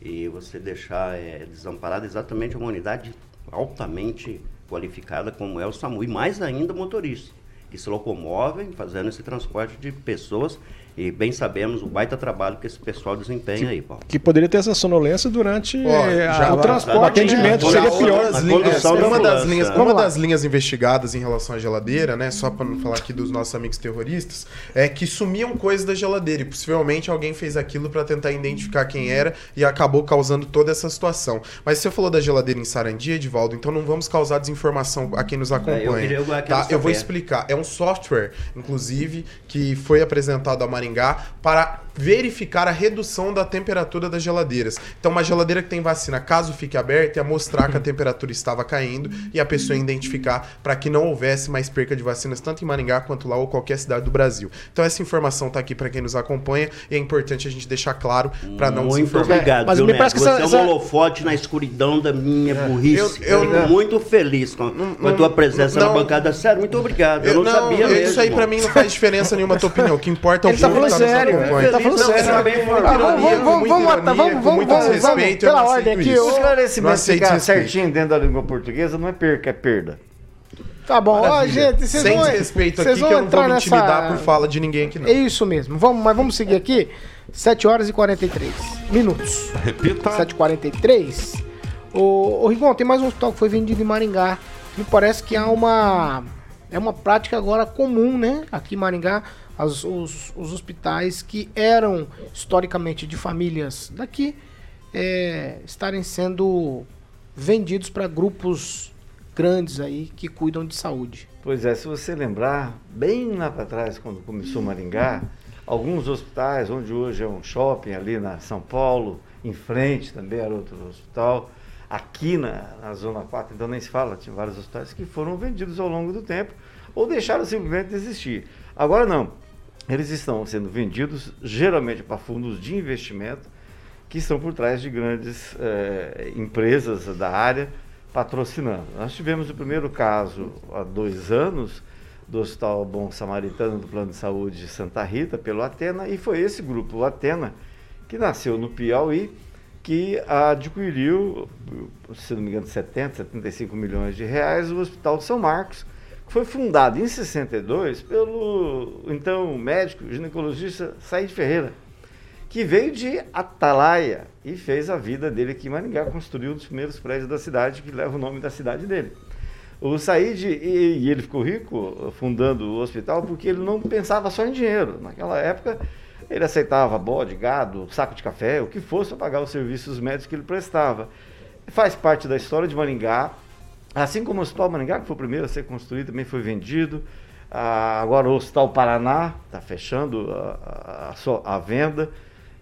E você deixar é, desamparada exatamente uma unidade altamente qualificada como é o SAMU. E mais ainda motoristas, que se locomovem fazendo esse transporte de pessoas. E bem sabemos o baita trabalho que esse pessoal desempenha aí, Paulo. Que poderia ter essa sonolência durante Ó, eh, já a- o transporte, o atendimento, né? seria Uma pior. das A linhas- de uma das linhas, uma das linhas investigadas em relação à geladeira, né? Só para não falar aqui dos nossos amigos terroristas, é que sumiam coisas da geladeira e possivelmente alguém fez aquilo para tentar identificar quem era e acabou causando toda essa situação. Mas você falou da geladeira em Sarandi, Edivaldo, então não vamos causar desinformação a quem nos acompanha. É, eu queria- eu tá? eu vou explicar. É um software, inclusive, que foi apresentado a Maringá para verificar a redução da temperatura das geladeiras. Então, uma geladeira que tem vacina, caso fique aberta, ia mostrar que a temperatura estava caindo e a pessoa ia identificar para que não houvesse mais perca de vacinas, tanto em Maringá quanto lá ou qualquer cidade do Brasil. Então, essa informação está aqui para quem nos acompanha e é importante a gente deixar claro para não Muito obrigado, Mas viu, me parece que Você essa- é um essa- holofote na escuridão da minha burrice. Eu- eu Eu, não- muito feliz com, com a não- tua presença não- na bancada. Sério, muito obrigado. Eu, Eu- não, sabia mesmo. Isso aí para mim não faz diferença nenhuma a tua opinião. O que importa é o Ele tá que falando nos sério, acompanha. ele tá falando Não, sério. com muita Ah, vamos, vamos, vamos, ironia, vamos, com vamos, muito vamos, respeito, vamos, eu pela não ordem aqui, isso. O Não esclarecimento ficar respeito. certinho dentro da língua portuguesa não é perca, é perda. Tá bom, ó, gente, vocês Sem vão, desrespeito vocês aqui, que eu não vou me nessa... intimidar por fala de ninguém aqui, não. É isso mesmo. Vamos, mas vamos seguir aqui. 7 horas e 43 minutos. Repita. 7h43. Ô, ô Rigon, tem mais um hospital que foi vendido em Maringá. Me parece que há uma. É uma prática agora comum, né? Aqui em Maringá, as- os, os hospitais que eram historicamente de famílias daqui é, estarem sendo vendidos para grupos grandes aí que cuidam de saúde. Pois é, se você lembrar, bem lá para trás, quando começou Maringá, alguns hospitais, onde hoje é um shopping ali na São Paulo, em frente também era outro hospital, aqui na, na Zona 4, então nem se fala, tinha vários hospitais que foram vendidos ao longo do tempo ou deixaram simplesmente de existir. Agora não, eles estão sendo vendidos geralmente para fundos de investimento que estão por trás de grandes eh, empresas da área patrocinando. Nós tivemos o primeiro caso há dois anos do Hospital Bom Samaritano do Plano de Saúde de Santa Rita, pelo Atena, e foi esse grupo, o Atena, que nasceu no Piauí, que adquiriu, se não me engano, 70, 75 milhões de reais, o Hospital São Marcos, foi fundado em 62 pelo então médico ginecologista Said Ferreira, que veio de Atalaia e fez a vida dele aqui em Maringá, construiu um dos primeiros prédios da cidade que leva o nome da cidade dele. O Said, e, e ele ficou rico fundando o hospital porque ele não pensava só em dinheiro. Naquela época, ele aceitava bode, gado, saco de café, o que fosse para pagar os serviços médicos que ele prestava. Faz parte da história de Maringá, assim como o Hospital Maringá, que foi o primeiro a ser construído, também foi vendido. Ah, agora o Hospital Paraná está fechando a, a, a venda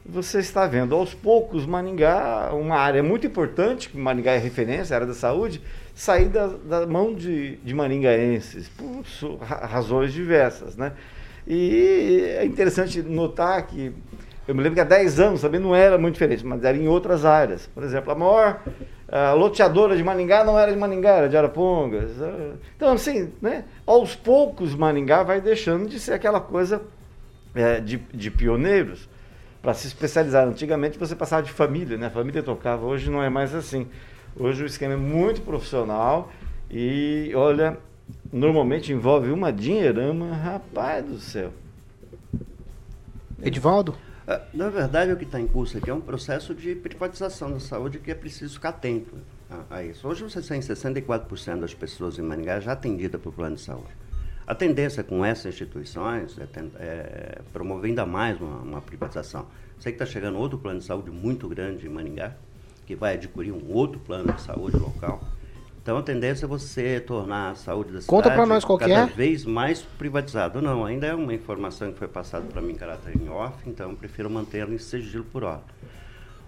você está vendo aos poucos Maningá, uma área muito importante, que Maningá é referência, área da saúde, sair da, da mão de, de maringaenses, por razões diversas. Né? E é interessante notar que, eu me lembro que há 10 anos também não era muito diferente, mas era em outras áreas. Por exemplo, a maior a loteadora de Maningá não era de Maningá, era de Arapongas. Então, assim, né, aos poucos Maningá vai deixando de ser aquela coisa é, de, de pioneiros para se especializar. Antigamente você passava de família, né? A família tocava. Hoje não é mais assim. Hoje o esquema é muito profissional e, olha, normalmente envolve uma dinheirama, rapaz do céu. Edivaldo? É, na verdade, o que está em curso aqui é um processo de privatização da saúde que é preciso ficar atento a, a isso. Hoje você tem 64% das pessoas em Maringá já atendidas por plano de saúde. A tendência com essas instituições é, é promover ainda mais uma, uma privatização. Sei que está chegando outro plano de saúde muito grande em Maningá, que vai adquirir um outro plano de saúde local. Então a tendência é você tornar a saúde da Conta cidade nós qual cada é. vez mais privatizada. Não, ainda é uma informação que foi passada para mim em caráter em off, então eu prefiro mantê-la em sigilo por hora.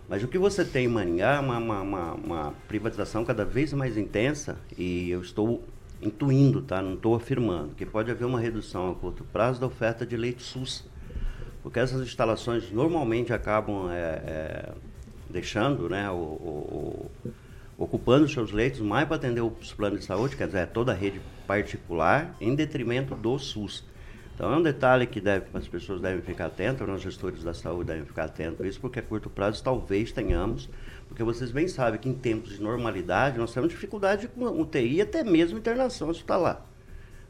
Mas o que você tem em Maningá é uma, uma, uma, uma privatização cada vez mais intensa e eu estou intuindo, tá? não estou afirmando, que pode haver uma redução a curto prazo da oferta de leite SUS. Porque essas instalações normalmente acabam é, é, deixando, né, o, o, ocupando seus leitos mais para atender os planos de saúde, quer dizer, é toda a rede particular, em detrimento do SUS. Então é um detalhe que deve, as pessoas devem ficar atentas, os gestores da saúde devem ficar atentos isso, porque a curto prazo talvez tenhamos porque vocês bem sabem que em tempos de normalidade nós temos dificuldade com UTI até mesmo internação hospitalar.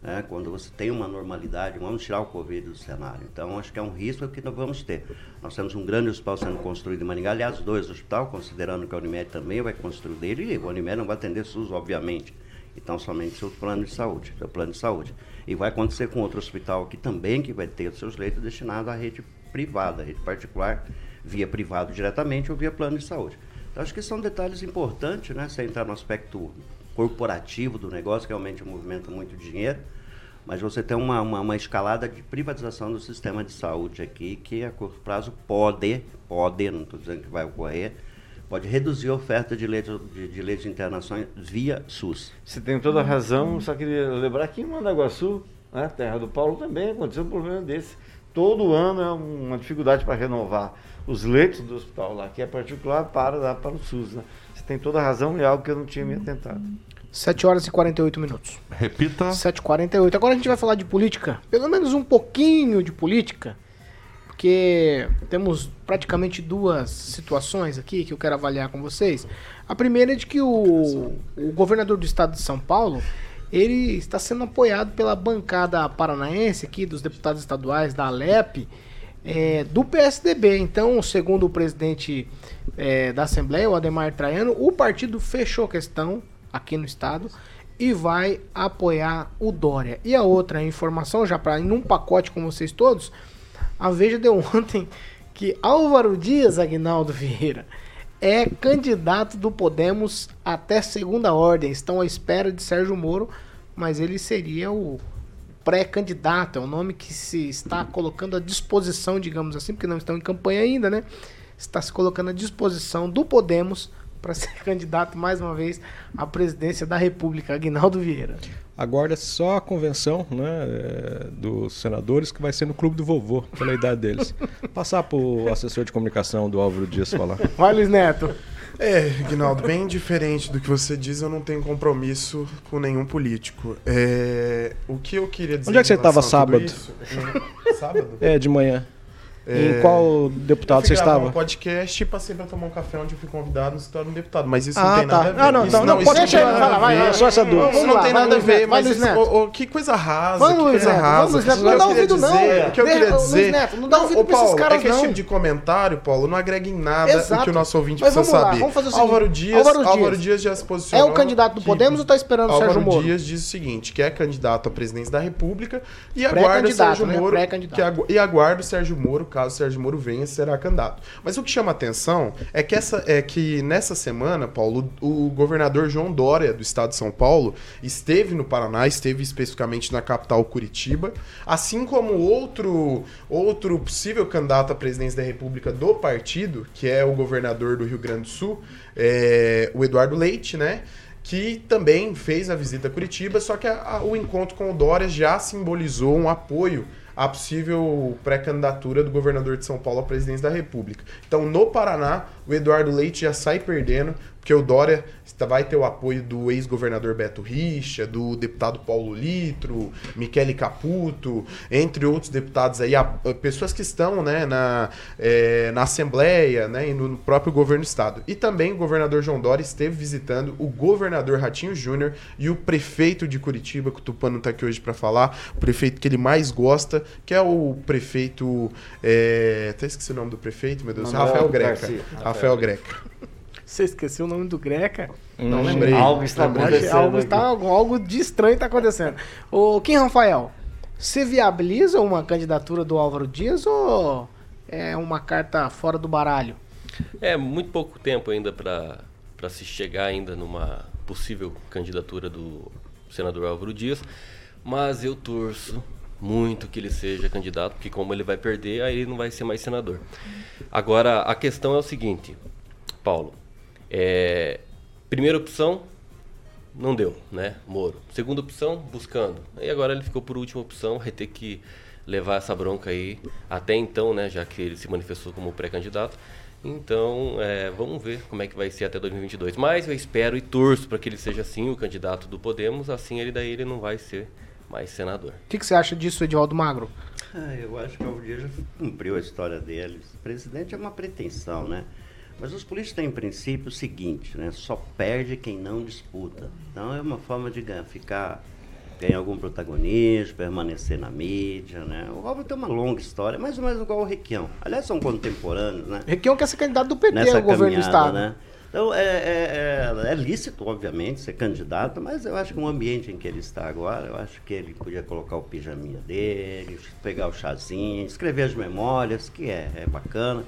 Né? Quando você tem uma normalidade, vamos tirar o Covid do cenário. Então, acho que é um risco que nós vamos ter. Nós temos um grande hospital sendo construído em Maringá, aliás, dois hospitais, considerando que a Unimed também vai construir dele, e o Unimed não vai atender SUS, obviamente. Então, somente seu plano de saúde, seu plano de saúde. E vai acontecer com outro hospital aqui também, que vai ter os seus leitos destinados à rede privada, rede particular, via privado diretamente ou via plano de saúde. Então, acho que são detalhes importantes, né? Você entrar no aspecto corporativo do negócio, que realmente movimenta muito dinheiro, mas você tem uma, uma, uma, escalada de privatização do sistema de saúde aqui, que a curto prazo pode, pode, não estou dizendo que vai ocorrer, pode reduzir a oferta de leite de, de, de internação via SUS. Você tem toda a razão, só queria lembrar que em Mandaguaçu, né, terra do Paulo, também aconteceu um problema desse. Todo ano é uma dificuldade para renovar os leitos do hospital lá, que é particular, para dar para o SUS. Né? Tem toda a razão, é algo que eu não tinha me atentado. 7 horas e 48 minutos. Repita. 7h48. Agora a gente vai falar de política. Pelo menos um pouquinho de política. Porque temos praticamente duas situações aqui que eu quero avaliar com vocês. A primeira é de que o, o governador do estado de São Paulo ele está sendo apoiado pela bancada paranaense aqui, dos deputados estaduais da Alep, é, do PSDB. Então, segundo o presidente é, da Assembleia, o Ademar Traiano, o partido fechou questão aqui no estado e vai apoiar o Dória. E a outra informação, já para ir num pacote com vocês todos, a Veja deu (laughs) ontem que Álvaro Dias Agnaldo Vieira é candidato do Podemos até segunda ordem. Estão à espera de Sérgio Moro, mas ele seria o pré-candidato, é o nome que se está colocando à disposição, digamos assim, porque não estão em campanha ainda, né? Está se colocando à disposição do Podemos para ser (laughs) candidato mais uma vez à presidência da República, Aguinaldo Vieira. Agora é só a convenção né, é, dos senadores que vai ser no clube do vovô, pela idade deles. (laughs) Passar para o assessor de comunicação do Álvaro Dias falar. Vai, Luiz Neto. É, Guinaldo, bem diferente do que você diz, eu não tenho compromisso com nenhum político. É, o que eu queria dizer. Onde é que você estava sábado? isso- sábado? É, de manhã. É, Em qual deputado você estava? um podcast e passei pra tomar um café onde eu fui convidado no escritório de um deputado. Mas isso Ah, não tem tá. nada a ver. Ah, não, então não, pode isso deixar não ele falar, vai, só essa dúvida. Não, isso não tem nada a ver, mas que coisa rasa. Vamos, que coisa Neto, rasa. vamos, Neto, O não dá ouvido, não. O que eu queria dizer. Neto, não dá Não, ouvido pra esses caras, é que esse não. tipo de comentário, Paulo, não agrega em nada o que o nosso ouvinte precisa saber. vamos fazer o seguinte. Álvaro Dias, Álvaro Dias. Álvaro já se É posicionou. o candidato do Podemos ou tá esperando o Álvaro Sérgio Moro? Dias diz o seguinte, que é candidato à presidência da República e aguarda Pré-candidato, Sérgio né? Moro, e aguarda o Sérgio Moro, caso Sérgio Moro venha, será candidato. Mas o que chama atenção é que, essa, é que nessa semana, Paulo, o governador João Dória, do estado de São Paulo, esteve no Paraná, esteve especificamente na capital Curitiba, assim como outro, outro possível candidato à presidência da República do partido, que é o governador do Rio Grande do Sul, é, o Eduardo Leite, né? que também fez a visita a Curitiba, só que a- a- o encontro com o Dória já simbolizou um apoio à possível pré-candidatura do governador de São Paulo à presidência da República. Então, no Paraná, o Eduardo Leite já sai perdendo, porque o Dória vai ter o apoio do ex-governador Beto Richa, do deputado Paulo Litro, Michele Caputo, entre outros deputados aí, a- a pessoas que estão né, na, eh, na Assembleia né, e no, próprio governo do Estado. E também o governador João Dória esteve visitando o governador Ratinho Júnior e o prefeito de Curitiba, que o Tupã não está aqui hoje para falar, o prefeito que ele mais gosta, que é o prefeito. É, até esqueci o nome do prefeito, meu Deus, Manuel Rafael Greca. Garcia. Rafael Greca. Você esqueceu o nome do Greca? Não lembrei. Algo está acontecendo algo, está, algo, algo de estranho está acontecendo. Ô, Kim Rafael, você viabiliza uma candidatura do Álvaro Dias ou é uma carta fora do baralho? É muito pouco tempo ainda para se chegar ainda numa possível candidatura do senador Álvaro Dias, mas eu torço muito que ele seja candidato, porque como ele vai perder, aí ele não vai ser mais senador. Agora, a questão é o seguinte, Paulo, é, primeira opção, não deu, né? Moro. Segunda opção, buscando. E agora ele ficou por última opção, vai ter que levar essa bronca aí até então, né? Já que ele se manifestou como pré-candidato. Então, é, vamos ver como é que vai ser até 2022. Mas eu espero e torço para que ele seja sim o candidato do Podemos, assim ele daí ele não vai ser mais senador. O que, que você acha disso, Edivaldo Magro? Ah, eu acho que o Aldir já cumpriu a história deles. Presidente é uma pretensão, né? Mas os políticos têm em princípio o seguinte, né? Só perde quem não disputa. Então é uma forma de ganhar, ficar, ganhar algum protagonismo, permanecer na mídia, né? O Álvaro tem uma longa história, mais ou menos igual o Requião. Aliás, são contemporâneos, né? Requião quer ser candidato do PT nessa ao governo do Estado. né? Então, é, é, é, é lícito, obviamente, ser candidato, mas eu acho que no ambiente em que ele está agora, eu acho que ele podia colocar o pijaminha dele, pegar o chazinho, escrever as memórias, que é, é bacana,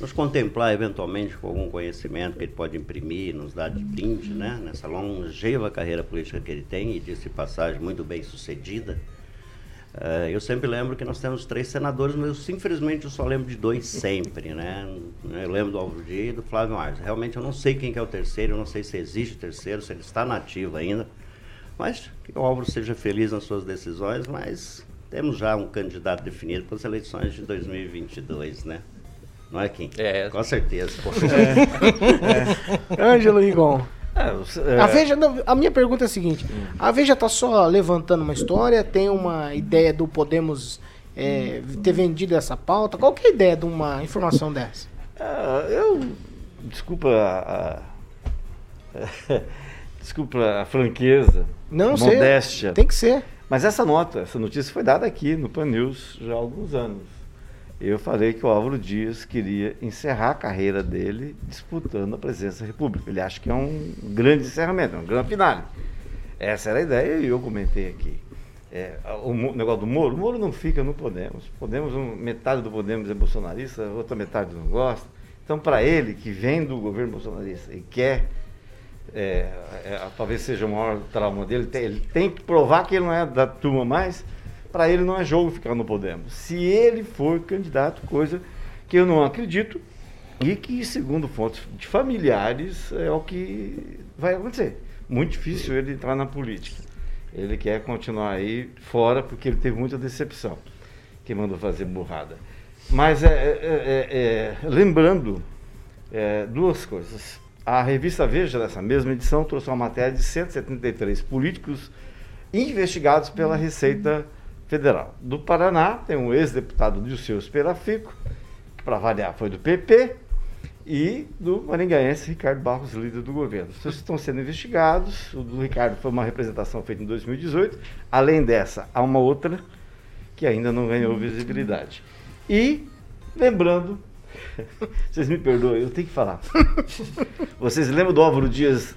nos contemplar eventualmente com algum conhecimento que ele pode imprimir, nos dar de brinde, né? Nessa longeva carreira política que ele tem, e disse passagem muito bem sucedida. Eh, eu sempre lembro que nós temos três senadores, mas eu, infelizmente eu só lembro de dois sempre, né? Eu lembro do Álvaro Dias e do Flávio Arce. Realmente eu não sei quem que é o terceiro, eu não sei se existe o terceiro, se ele está nativo ainda. Mas que o Álvaro seja feliz nas suas decisões, mas temos já um candidato definido para as eleições de 2022, né? Não é, Kim? É. Com certeza. (laughs) Ângelo Rigon. É, é, A Veja, não, a minha pergunta é a seguinte: a Veja tá só levantando uma história, tem uma ideia do Podemos é, ter vendido essa pauta. Qual que é a ideia de uma informação dessa? Ah, eu. Desculpa a. a- (laughs) desculpa a franqueza. Não sei. modéstia. Tem que ser. Mas essa nota, essa notícia foi dada aqui no Pan News já há alguns anos. Eu falei que o Álvaro Dias queria encerrar a carreira dele disputando a presidência da República. Ele acha que é um grande encerramento, um grande finale. Essa era a ideia e eu comentei aqui. É, o negócio do Moro, o Moro não fica no Podemos. Podemos, metade do Podemos é bolsonarista, outra metade não gosta. Então, para ele, que vem do governo bolsonarista e quer, é, é, talvez seja o maior trauma dele, ele tem que provar que ele não é da turma mais, para ele não é jogo ficar no Podemos. Se ele for candidato, coisa que eu não acredito, E que, segundo fontes de familiares, é o que vai acontecer. Muito difícil ele entrar na política. Ele quer continuar aí fora porque ele teve muita decepção. Que mandou fazer burrada. Mas é, é, é, é, lembrando é, duas coisas. A revista Veja, dessa mesma edição, trouxe uma matéria de 173 políticos investigados pela Receita. Do Paraná, tem um ex-deputado Dilceu Esperafico, que para variar foi do PP, e do maringaense Ricardo Barros, líder do governo. Esses estão sendo investigados. O do Ricardo foi uma representação feita em 2018. Além dessa, há uma outra que ainda não ganhou visibilidade. E, lembrando, (laughs) vocês me perdoem, eu tenho que falar. (laughs) Vocês lembram do Álvaro Dias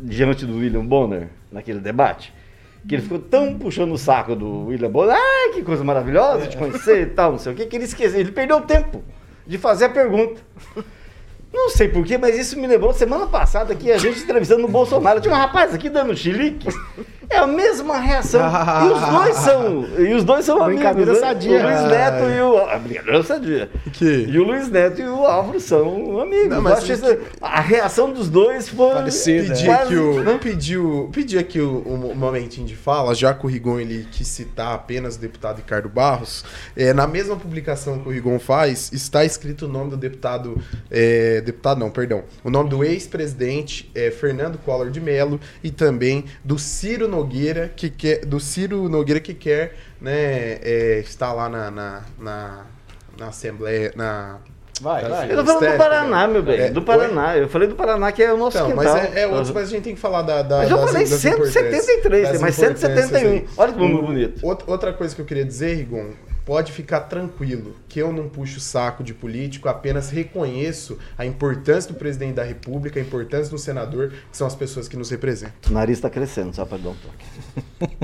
diante do William Bonner, naquele debate? Que ele ficou tão puxando o saco do William Bonner, ah, que coisa maravilhosa te conhecer e tal, não sei o que, que ele esqueceu, ele perdeu tempo de fazer a pergunta. Não sei porquê, mas isso me lembrou semana passada que a gente entrevistando o Bolsonaro. Tinha um rapaz aqui dando chilique. É a mesma reação. E os dois são. E os dois são Brincadeira amigos. né? sadia. O Luiz Neto e o. A brincadeira sadia. Que? E o Luiz Neto e o Álvaro são amigos. Não, mas isso- a reação dos dois foi. Parecida. Pedir quase, aqui, o, né? pediu, pedir aqui o, um momentinho de fala, já que o Rigon ele quis citar apenas o deputado Ricardo Barros. É, na mesma publicação que o Rigon faz, está escrito o nome do deputado. é, deputado não, perdão. O nome do ex-presidente é, Fernando Collor de Mello e também do Ciro Nogueira, que quer. Do Ciro Nogueira que quer né, é, estar lá na, na, na, na Assembleia. Na, Vai, vai. Eu tô falando do Paraná, né? meu bem. É, do Paraná. Eu falei do Paraná, que é o nosso Então, quintal. mas é, é outros, mas a gente tem que falar da, da Mas eu das- falei das 173, importâncias- tem mais das importâncias 171. aí. Olha que número bonito. Outra, outra coisa que eu queria dizer, Rigon, pode ficar tranquilo, que eu não puxo o saco de político, apenas reconheço a importância do presidente da República, a importância do senador, que são as pessoas que nos representam. O nariz tá crescendo, só pra dar um toque.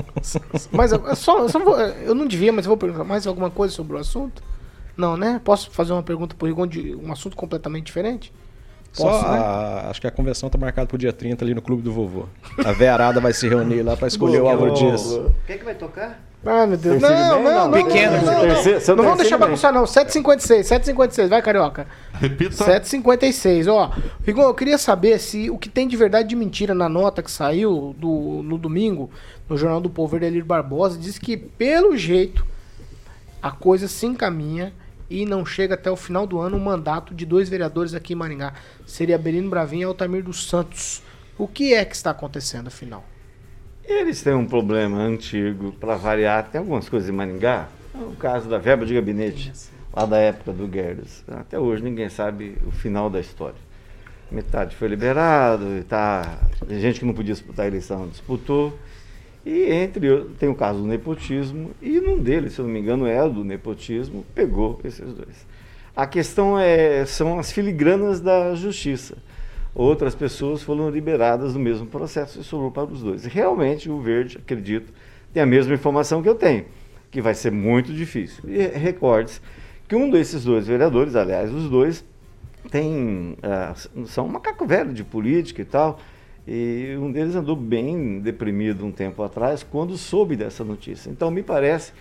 (laughs) Mas eu, só, eu só vou- eu não devia, mas eu vou perguntar mais alguma coisa sobre o assunto? Não, né? Posso fazer uma pergunta pro Rigon de um assunto completamente diferente? Só Posso, né? a- acho que a convenção tá marcada pro dia 30 ali no Clube do Vovô. A Vearada vai se reunir lá pra escolher o Álvaro Dias. O que, que vai tocar? Ai, meu Deus. Terceiro Não, bem? não, Não, não. pequeno, não, não, não, terceiro- Não vamos deixar bem. bagunçar, não. 756, 756. Vai, Carioca. Repita. 756, ó. Rigon, eu queria saber se o que tem de verdade e de mentira na nota que saiu do, no domingo no Jornal do Povo Verdeliro Barbosa diz que, pelo jeito, a coisa se encaminha e não chega até o final do ano o mandato de dois vereadores aqui em Maringá. Seria Belino Bravin e Altamir dos Santos. O que é que está acontecendo, afinal? Eles têm um problema antigo, para variar, tem algumas coisas em Maringá. É o caso da verba de gabinete, lá da época do Guedes. Até hoje ninguém sabe o final da história. Metade foi liberado, tá, gente que não podia disputar a eleição, disputou. E entre tem o caso do nepotismo, e num deles, se eu não me engano, é o do nepotismo, pegou esses dois. A questão é, são as filigranas da justiça. Outras pessoas foram liberadas no mesmo processo e sobrou para os dois. Realmente, o Verde, acredito, tem a mesma informação que eu tenho, que vai ser muito difícil. E recorde-se que um desses dois vereadores, aliás, os dois, tem, ah, são um macaco velho de política e tal, e um deles andou bem deprimido um tempo atrás quando soube dessa notícia. Então, me parece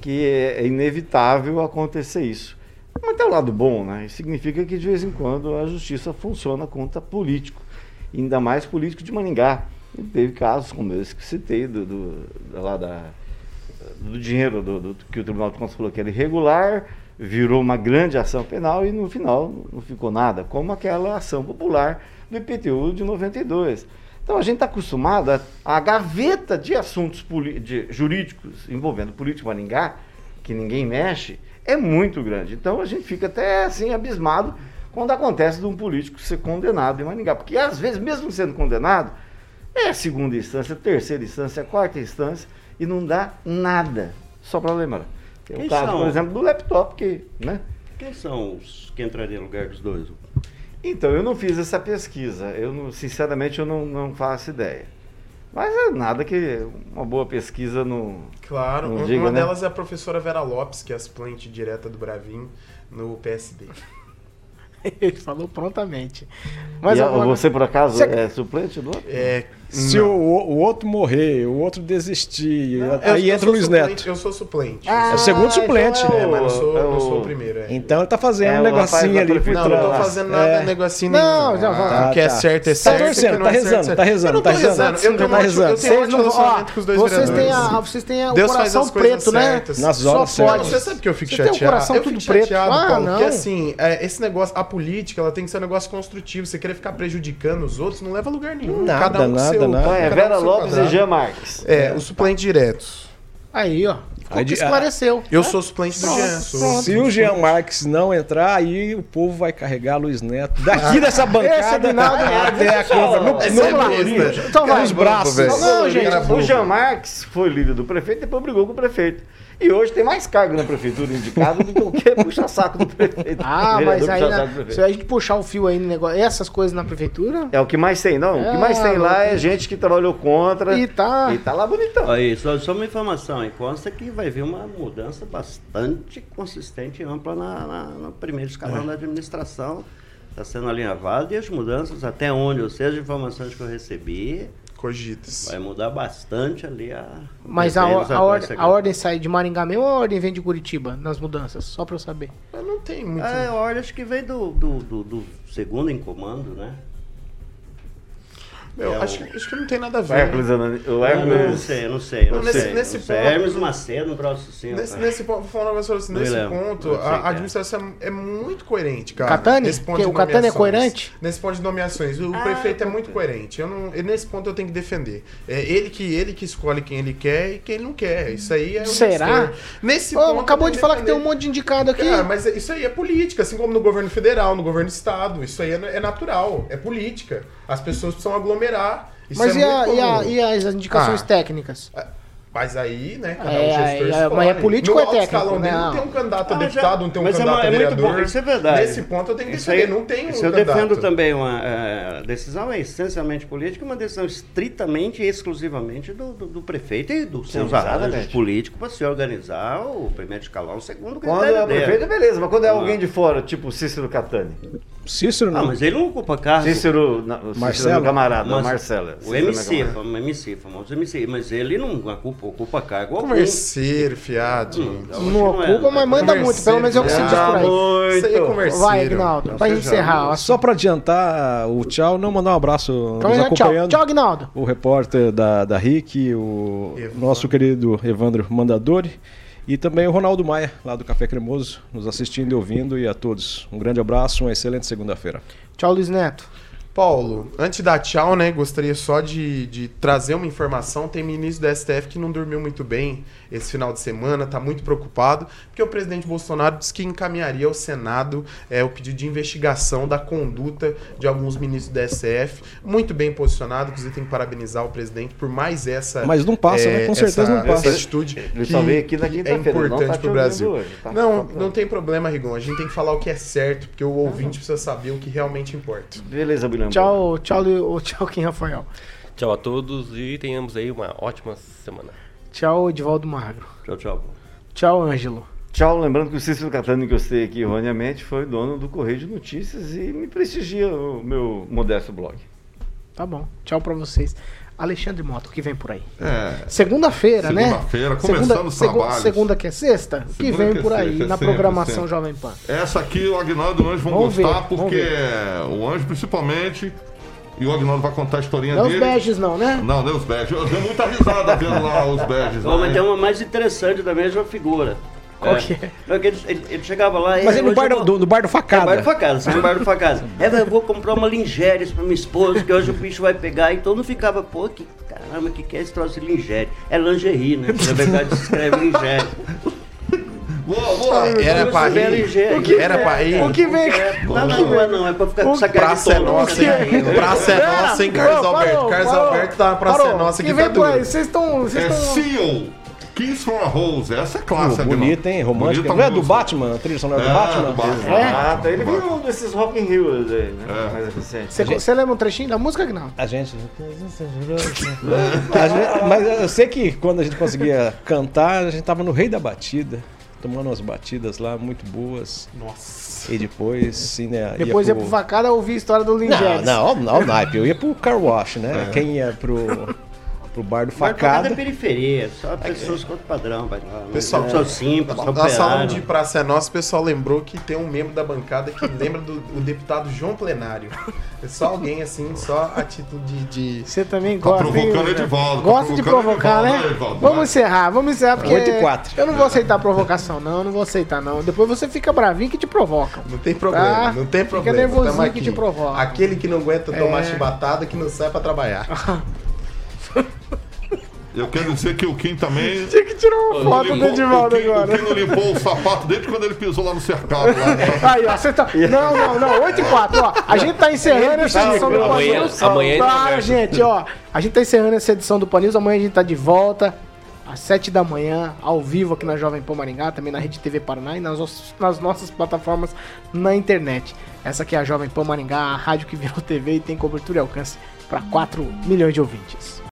que é inevitável acontecer isso. Mas tem o lado bom, né? Significa que de vez em quando a justiça funciona contra político, ainda mais político de Maningá. E teve casos como esse que citei, do, do, lá da, do dinheiro do, do- que o Tribunal de Contas falou que era irregular, virou uma grande ação penal e no final não ficou nada, como aquela ação popular do IPTU de 92. Então a gente está acostumado a, a gaveta de assuntos de- jurídicos envolvendo político de Maringá, que ninguém mexe, é muito grande. Então a gente fica até assim abismado quando acontece de um político ser condenado em Maringá, porque às vezes mesmo sendo condenado, é segunda instância, terceira instância, quarta instância e não dá nada. Só para lembrar. Tem o caso, são? por exemplo, do laptop, que, né? Quem são os que entrariam no lugar dos dois? Então, eu não fiz essa pesquisa. Eu, não- sinceramente, eu não, não faço ideia. Mas é nada que uma boa pesquisa não. Claro, Não uma diga, né? delas é a professora Vera Lopes, que é a suplente direta do Bravin no PSD. (laughs) Ele falou prontamente. Mas e a- agora- você, por acaso, Você- é suplente do outro? É, Se o, o outro morrer, o outro desistir, Eu- aí eu entra o Luiz suplente, Neto. Eu sou suplente. É o segundo suplente. então É, mas não sou, é não o- sou o primeiro. É. Então ele tá fazendo É, um o rapaz negocinho ali por Não, não tô fazendo nada É. negocinho Não, já vai. O que é Tá. certo é Tá certo. torcendo, o que não tá é certo, rezando, é tá rezando, Eu não tá tô rezando. rezando. Eu tenho Tá um ótimo- rezando. eu tenho um Vocês não, ó, relacionamento com os dois vocês têm, a, vocês têm o Deus faz coração as coisas preto, né? certas. Nas Só horas pode. certas. Você sabe que eu fico Você tem um chateado? coração eu tudo fico preto. chateado, Ah, não. porque assim, é, esse negócio, a política, ela tem que ser um negócio construtivo. Você querer ficar prejudicando os outros não leva a lugar nenhum. Cada um seu, nada. Então é um Vera Lopes e. Jean Marques. É, os suplentes diretos. Aí, ó. Aí de- esclareceu. Eu sou suplente do Jean. Se o Jean Marques não entrar, aí o povo vai carregar Luiz Neto daqui dessa Esse bancada Aguinaldo- até a Câmara. No, no, é. Então vai. nos braços. Não, gente, O. Jean Marques foi líder do prefeito, depois brigou com o prefeito. E hoje tem mais cargo na prefeitura indicado do que o que puxa-saco do prefeito. Ah, mas aí, na- do prefeito. se a gente puxar o fio aí no negócio, essas coisas na prefeitura, É o que mais tem, não. O que mais É, tem lá é louco. gente que trabalhou contra. e tá... E tá lá bonitão. Aí, só, só uma informação aí. Consta que vai vir uma mudança bastante consistente e ampla na, na- no primeiro escalão da administração. Está sendo alinhavado e as mudanças, até onde eu sei, as informações que eu recebi, Cogitas. vai mudar bastante ali a. Mas a, a, ordem, a ordem sai de Maringá mesmo ou a ordem vem de Curitiba nas mudanças? Só pra eu saber. Eu não tenho muito. É, a ordem acho que veio do, do, do- do segundo em comando, né? Eu é o- acho, que- acho que não tem nada a O ver. Hércules, o Eu não, Hércules. sei, eu não sei. Não Nesse- sei, nesse não ponto- Hermes Macedo, um troço assim. Nesse, nesse ponto, vou falar um negócio. Não Nesse ponto, Não sei a é. administração é muito coerente, cara. Catani? Nesse ponto Que o Catani é coerente? Nesse ponto de nomeações. O Ah, prefeito é muito coerente. Eu não, e nesse ponto eu tenho que defender. É ele que, ele que escolhe quem ele quer e quem ele não quer. Isso aí é o Será? Nesse Ô, ponto. acabou de falar que tem um defender. monte de indicado aqui. Cara, mas isso aí é política, assim como no governo federal, no governo do estado. Isso aí é, é natural, é política. As pessoas precisam aglomerar. Isso mas é e, a- e a- e as indicações Ah. técnicas? Mas aí, né, cada É, um gestor é, escolhe. mas é político no ou é técnico, escalão dele né? não tem um candidato a Ah, deputado, já- não tem um mas é candidato a é muito vereador. bom, isso é verdade. Nesse ponto eu tenho que Isso defender, aí- não tem um eu candidato. defendo também. Uma eh, a decisão é essencialmente política, uma decisão estritamente e exclusivamente do, do, do prefeito e dos seus exatamente. arranjos políticos para se organizar o primeiro escalão, o segundo Quando critério é o dele. prefeito, beleza, mas quando é Ah. alguém de fora, tipo Cícero Catani. Cícero Ah, não. mas ele não ocupa cargo. Cícero, não, o Cícero Marcelo? é meu camarada, Mas- Marcelo. O Cícero é camarada. fam- MC, famoso MC, mas ele não ocupa, ocupa cargo algum. Converseiro, fiadinho. Hum, eu Não é, ocupa, mas manda muito. Pelo menos é o que se diz por aí. muito. Isso aí é converseiro. Vai, Agnaldo. Pra encerrar. ó. Só para adiantar o tchau, não mandar um abraço Então, nos tchau. acompanhando. Tchau, Agnaldo. o repórter da, da RIC, o Evandro. nosso querido Evandro Mandadori e também o Ronaldo Maia, lá do Café Cremoso, nos assistindo e ouvindo. E a todos, um grande abraço, uma excelente segunda-feira. Tchau, Luiz Neto. Paulo, antes da tchau, né, gostaria só de, de trazer uma informação. Tem ministro da STF que não dormiu muito bem esse final de semana, tá muito preocupado, porque o presidente Bolsonaro disse que encaminharia ao Senado é, o pedido de investigação da conduta de alguns ministros da STF. Muito bem posicionado, inclusive tem que parabenizar o presidente por mais essa. Mas não passa, né? Com certeza essa, não passa. Essa atitude. Ele que só veio aqui na é importante tá pro ouvindo Brasil. hoje, tá? Não, não tem problema, Rigon. A gente tem que falar o que é certo, porque o ouvinte precisa saber o que realmente importa. Beleza, Bilhão. Tchau, tchau, tchau, Kim Rafael. Tchau a todos e tenhamos aí uma ótima semana. Tchau, Edivaldo Magro. Tchau, tchau. Tchau, Ângelo. Tchau, lembrando que o Cícero Catani, que eu sei aqui erroneamente, foi dono do Correio de Notícias e me prestigia o meu modesto blog. Tá bom. Tchau pra vocês. Alexandre Mota, o que vem por aí? É, Segunda-feira, né? Segunda-feira, começando os segu- trabalhos. Segunda que é sexta? O que Segunda vem que é por aí sexta, é na sempre, programação sempre. Jovem Pan? essa aqui o Agnaldo e o Anjo vão Vamos gostar, ver, porque o Anjo principalmente, e o Agnaldo vai contar a historinha Não os dele. beijos, não, né? Não, deu os badges. Eu dei muita risada vendo lá os badges. Ó, lá, mas tem hein? uma mais interessante da mesma figura. Qual que é? Não, que ele, ele- ele chegava lá e. Mas é no bar vou- do, do bar do É, Facada. bar do facada, no bar do facada. (laughs) É, eu vou comprar uma lingéris pra minha esposa, que hoje o bicho vai pegar. E todo mundo ficava, pô, que caramba, o que, que é esse troço de lingérie? É lingerie, né? Na verdade se escreve lingérie. (laughs) Boa, boa. Era pra Escreve ir. lingérie. Era pra ir. O que vem? Não, não, não é não, é pra ficar com essa cara de Praça é nossa, né? hein? Praça é nossa, hein, Carlos Parou, Alberto? Carlos parou. Alberto tá na Praça Parou. é nossa que tá vem por aí? Vocês estão... É. Seal. Kiss from a Rose. Essa é clássica, bonita, hein? Romântica. Bonita Não é do. Batman? A trilha sonora do É, Batman? do Batman. É? Ah, tá. Ele viu um desses Rock in Rio aí, né? É. Mais eficiente. Você, você lembra um trechinho da música, Agnaldo? A gente... A gente- Mas eu sei que quando a gente conseguia cantar, a gente tava no rei da batida. Tomando umas batidas lá muito boas. Nossa. E depois, sim, né? Depois ia pro facada ouvir a história do Não, Lingeres. não, ó, ó o naipe. Eu ia pro car wash, né? Quem ia pro, pro bar do Facada facada. é periferia, só pessoas com outro padrão, vai lá. Pessoal, pessoas simples, Nós falamos de operário. Praça é Nossa, o pessoal lembrou que tem um membro da bancada que (laughs) lembra do o deputado João Plenário. É só alguém assim, só a título de. de- Você também Tá gosta, provocando William? Edivaldo, tá Gosta de provocar, né? né, Edivaldo? Vamos encerrar, vamos encerrar, porque... Oito e quatro. Eu não vou aceitar provocação, não, eu não vou aceitar, não. Depois você fica bravinho que te provocam. Não tem problema, Tá? não tem Fica problema. nervosinho tamo que te provoca. Aquele que não aguenta tomar É. chibatada que não sai pra trabalhar. (laughs) Eu quero dizer que o Kim também. (laughs) Tinha que tirar uma não foto do Edivaldo o Kim, agora. O Kim não limpou o sapato desde quando ele pisou lá no cercado. Lá, né? (laughs) Aí, ó, você tá. (laughs) Não, não, não, 8 e 4, ó. A gente tá encerrando essa edição do Pan Amanhã- conversa. gente, ó. A gente tá encerrando essa edição do Pan News. Amanhã a gente tá de volta. Às 7 da manhã, ao vivo aqui na Jovem Pan Maringá, também na Rede TV Paraná e nas, nas nossas plataformas na internet. Essa aqui é a Jovem Pan Maringá, a rádio que virou TV e tem cobertura e alcance para 4 milhões de ouvintes.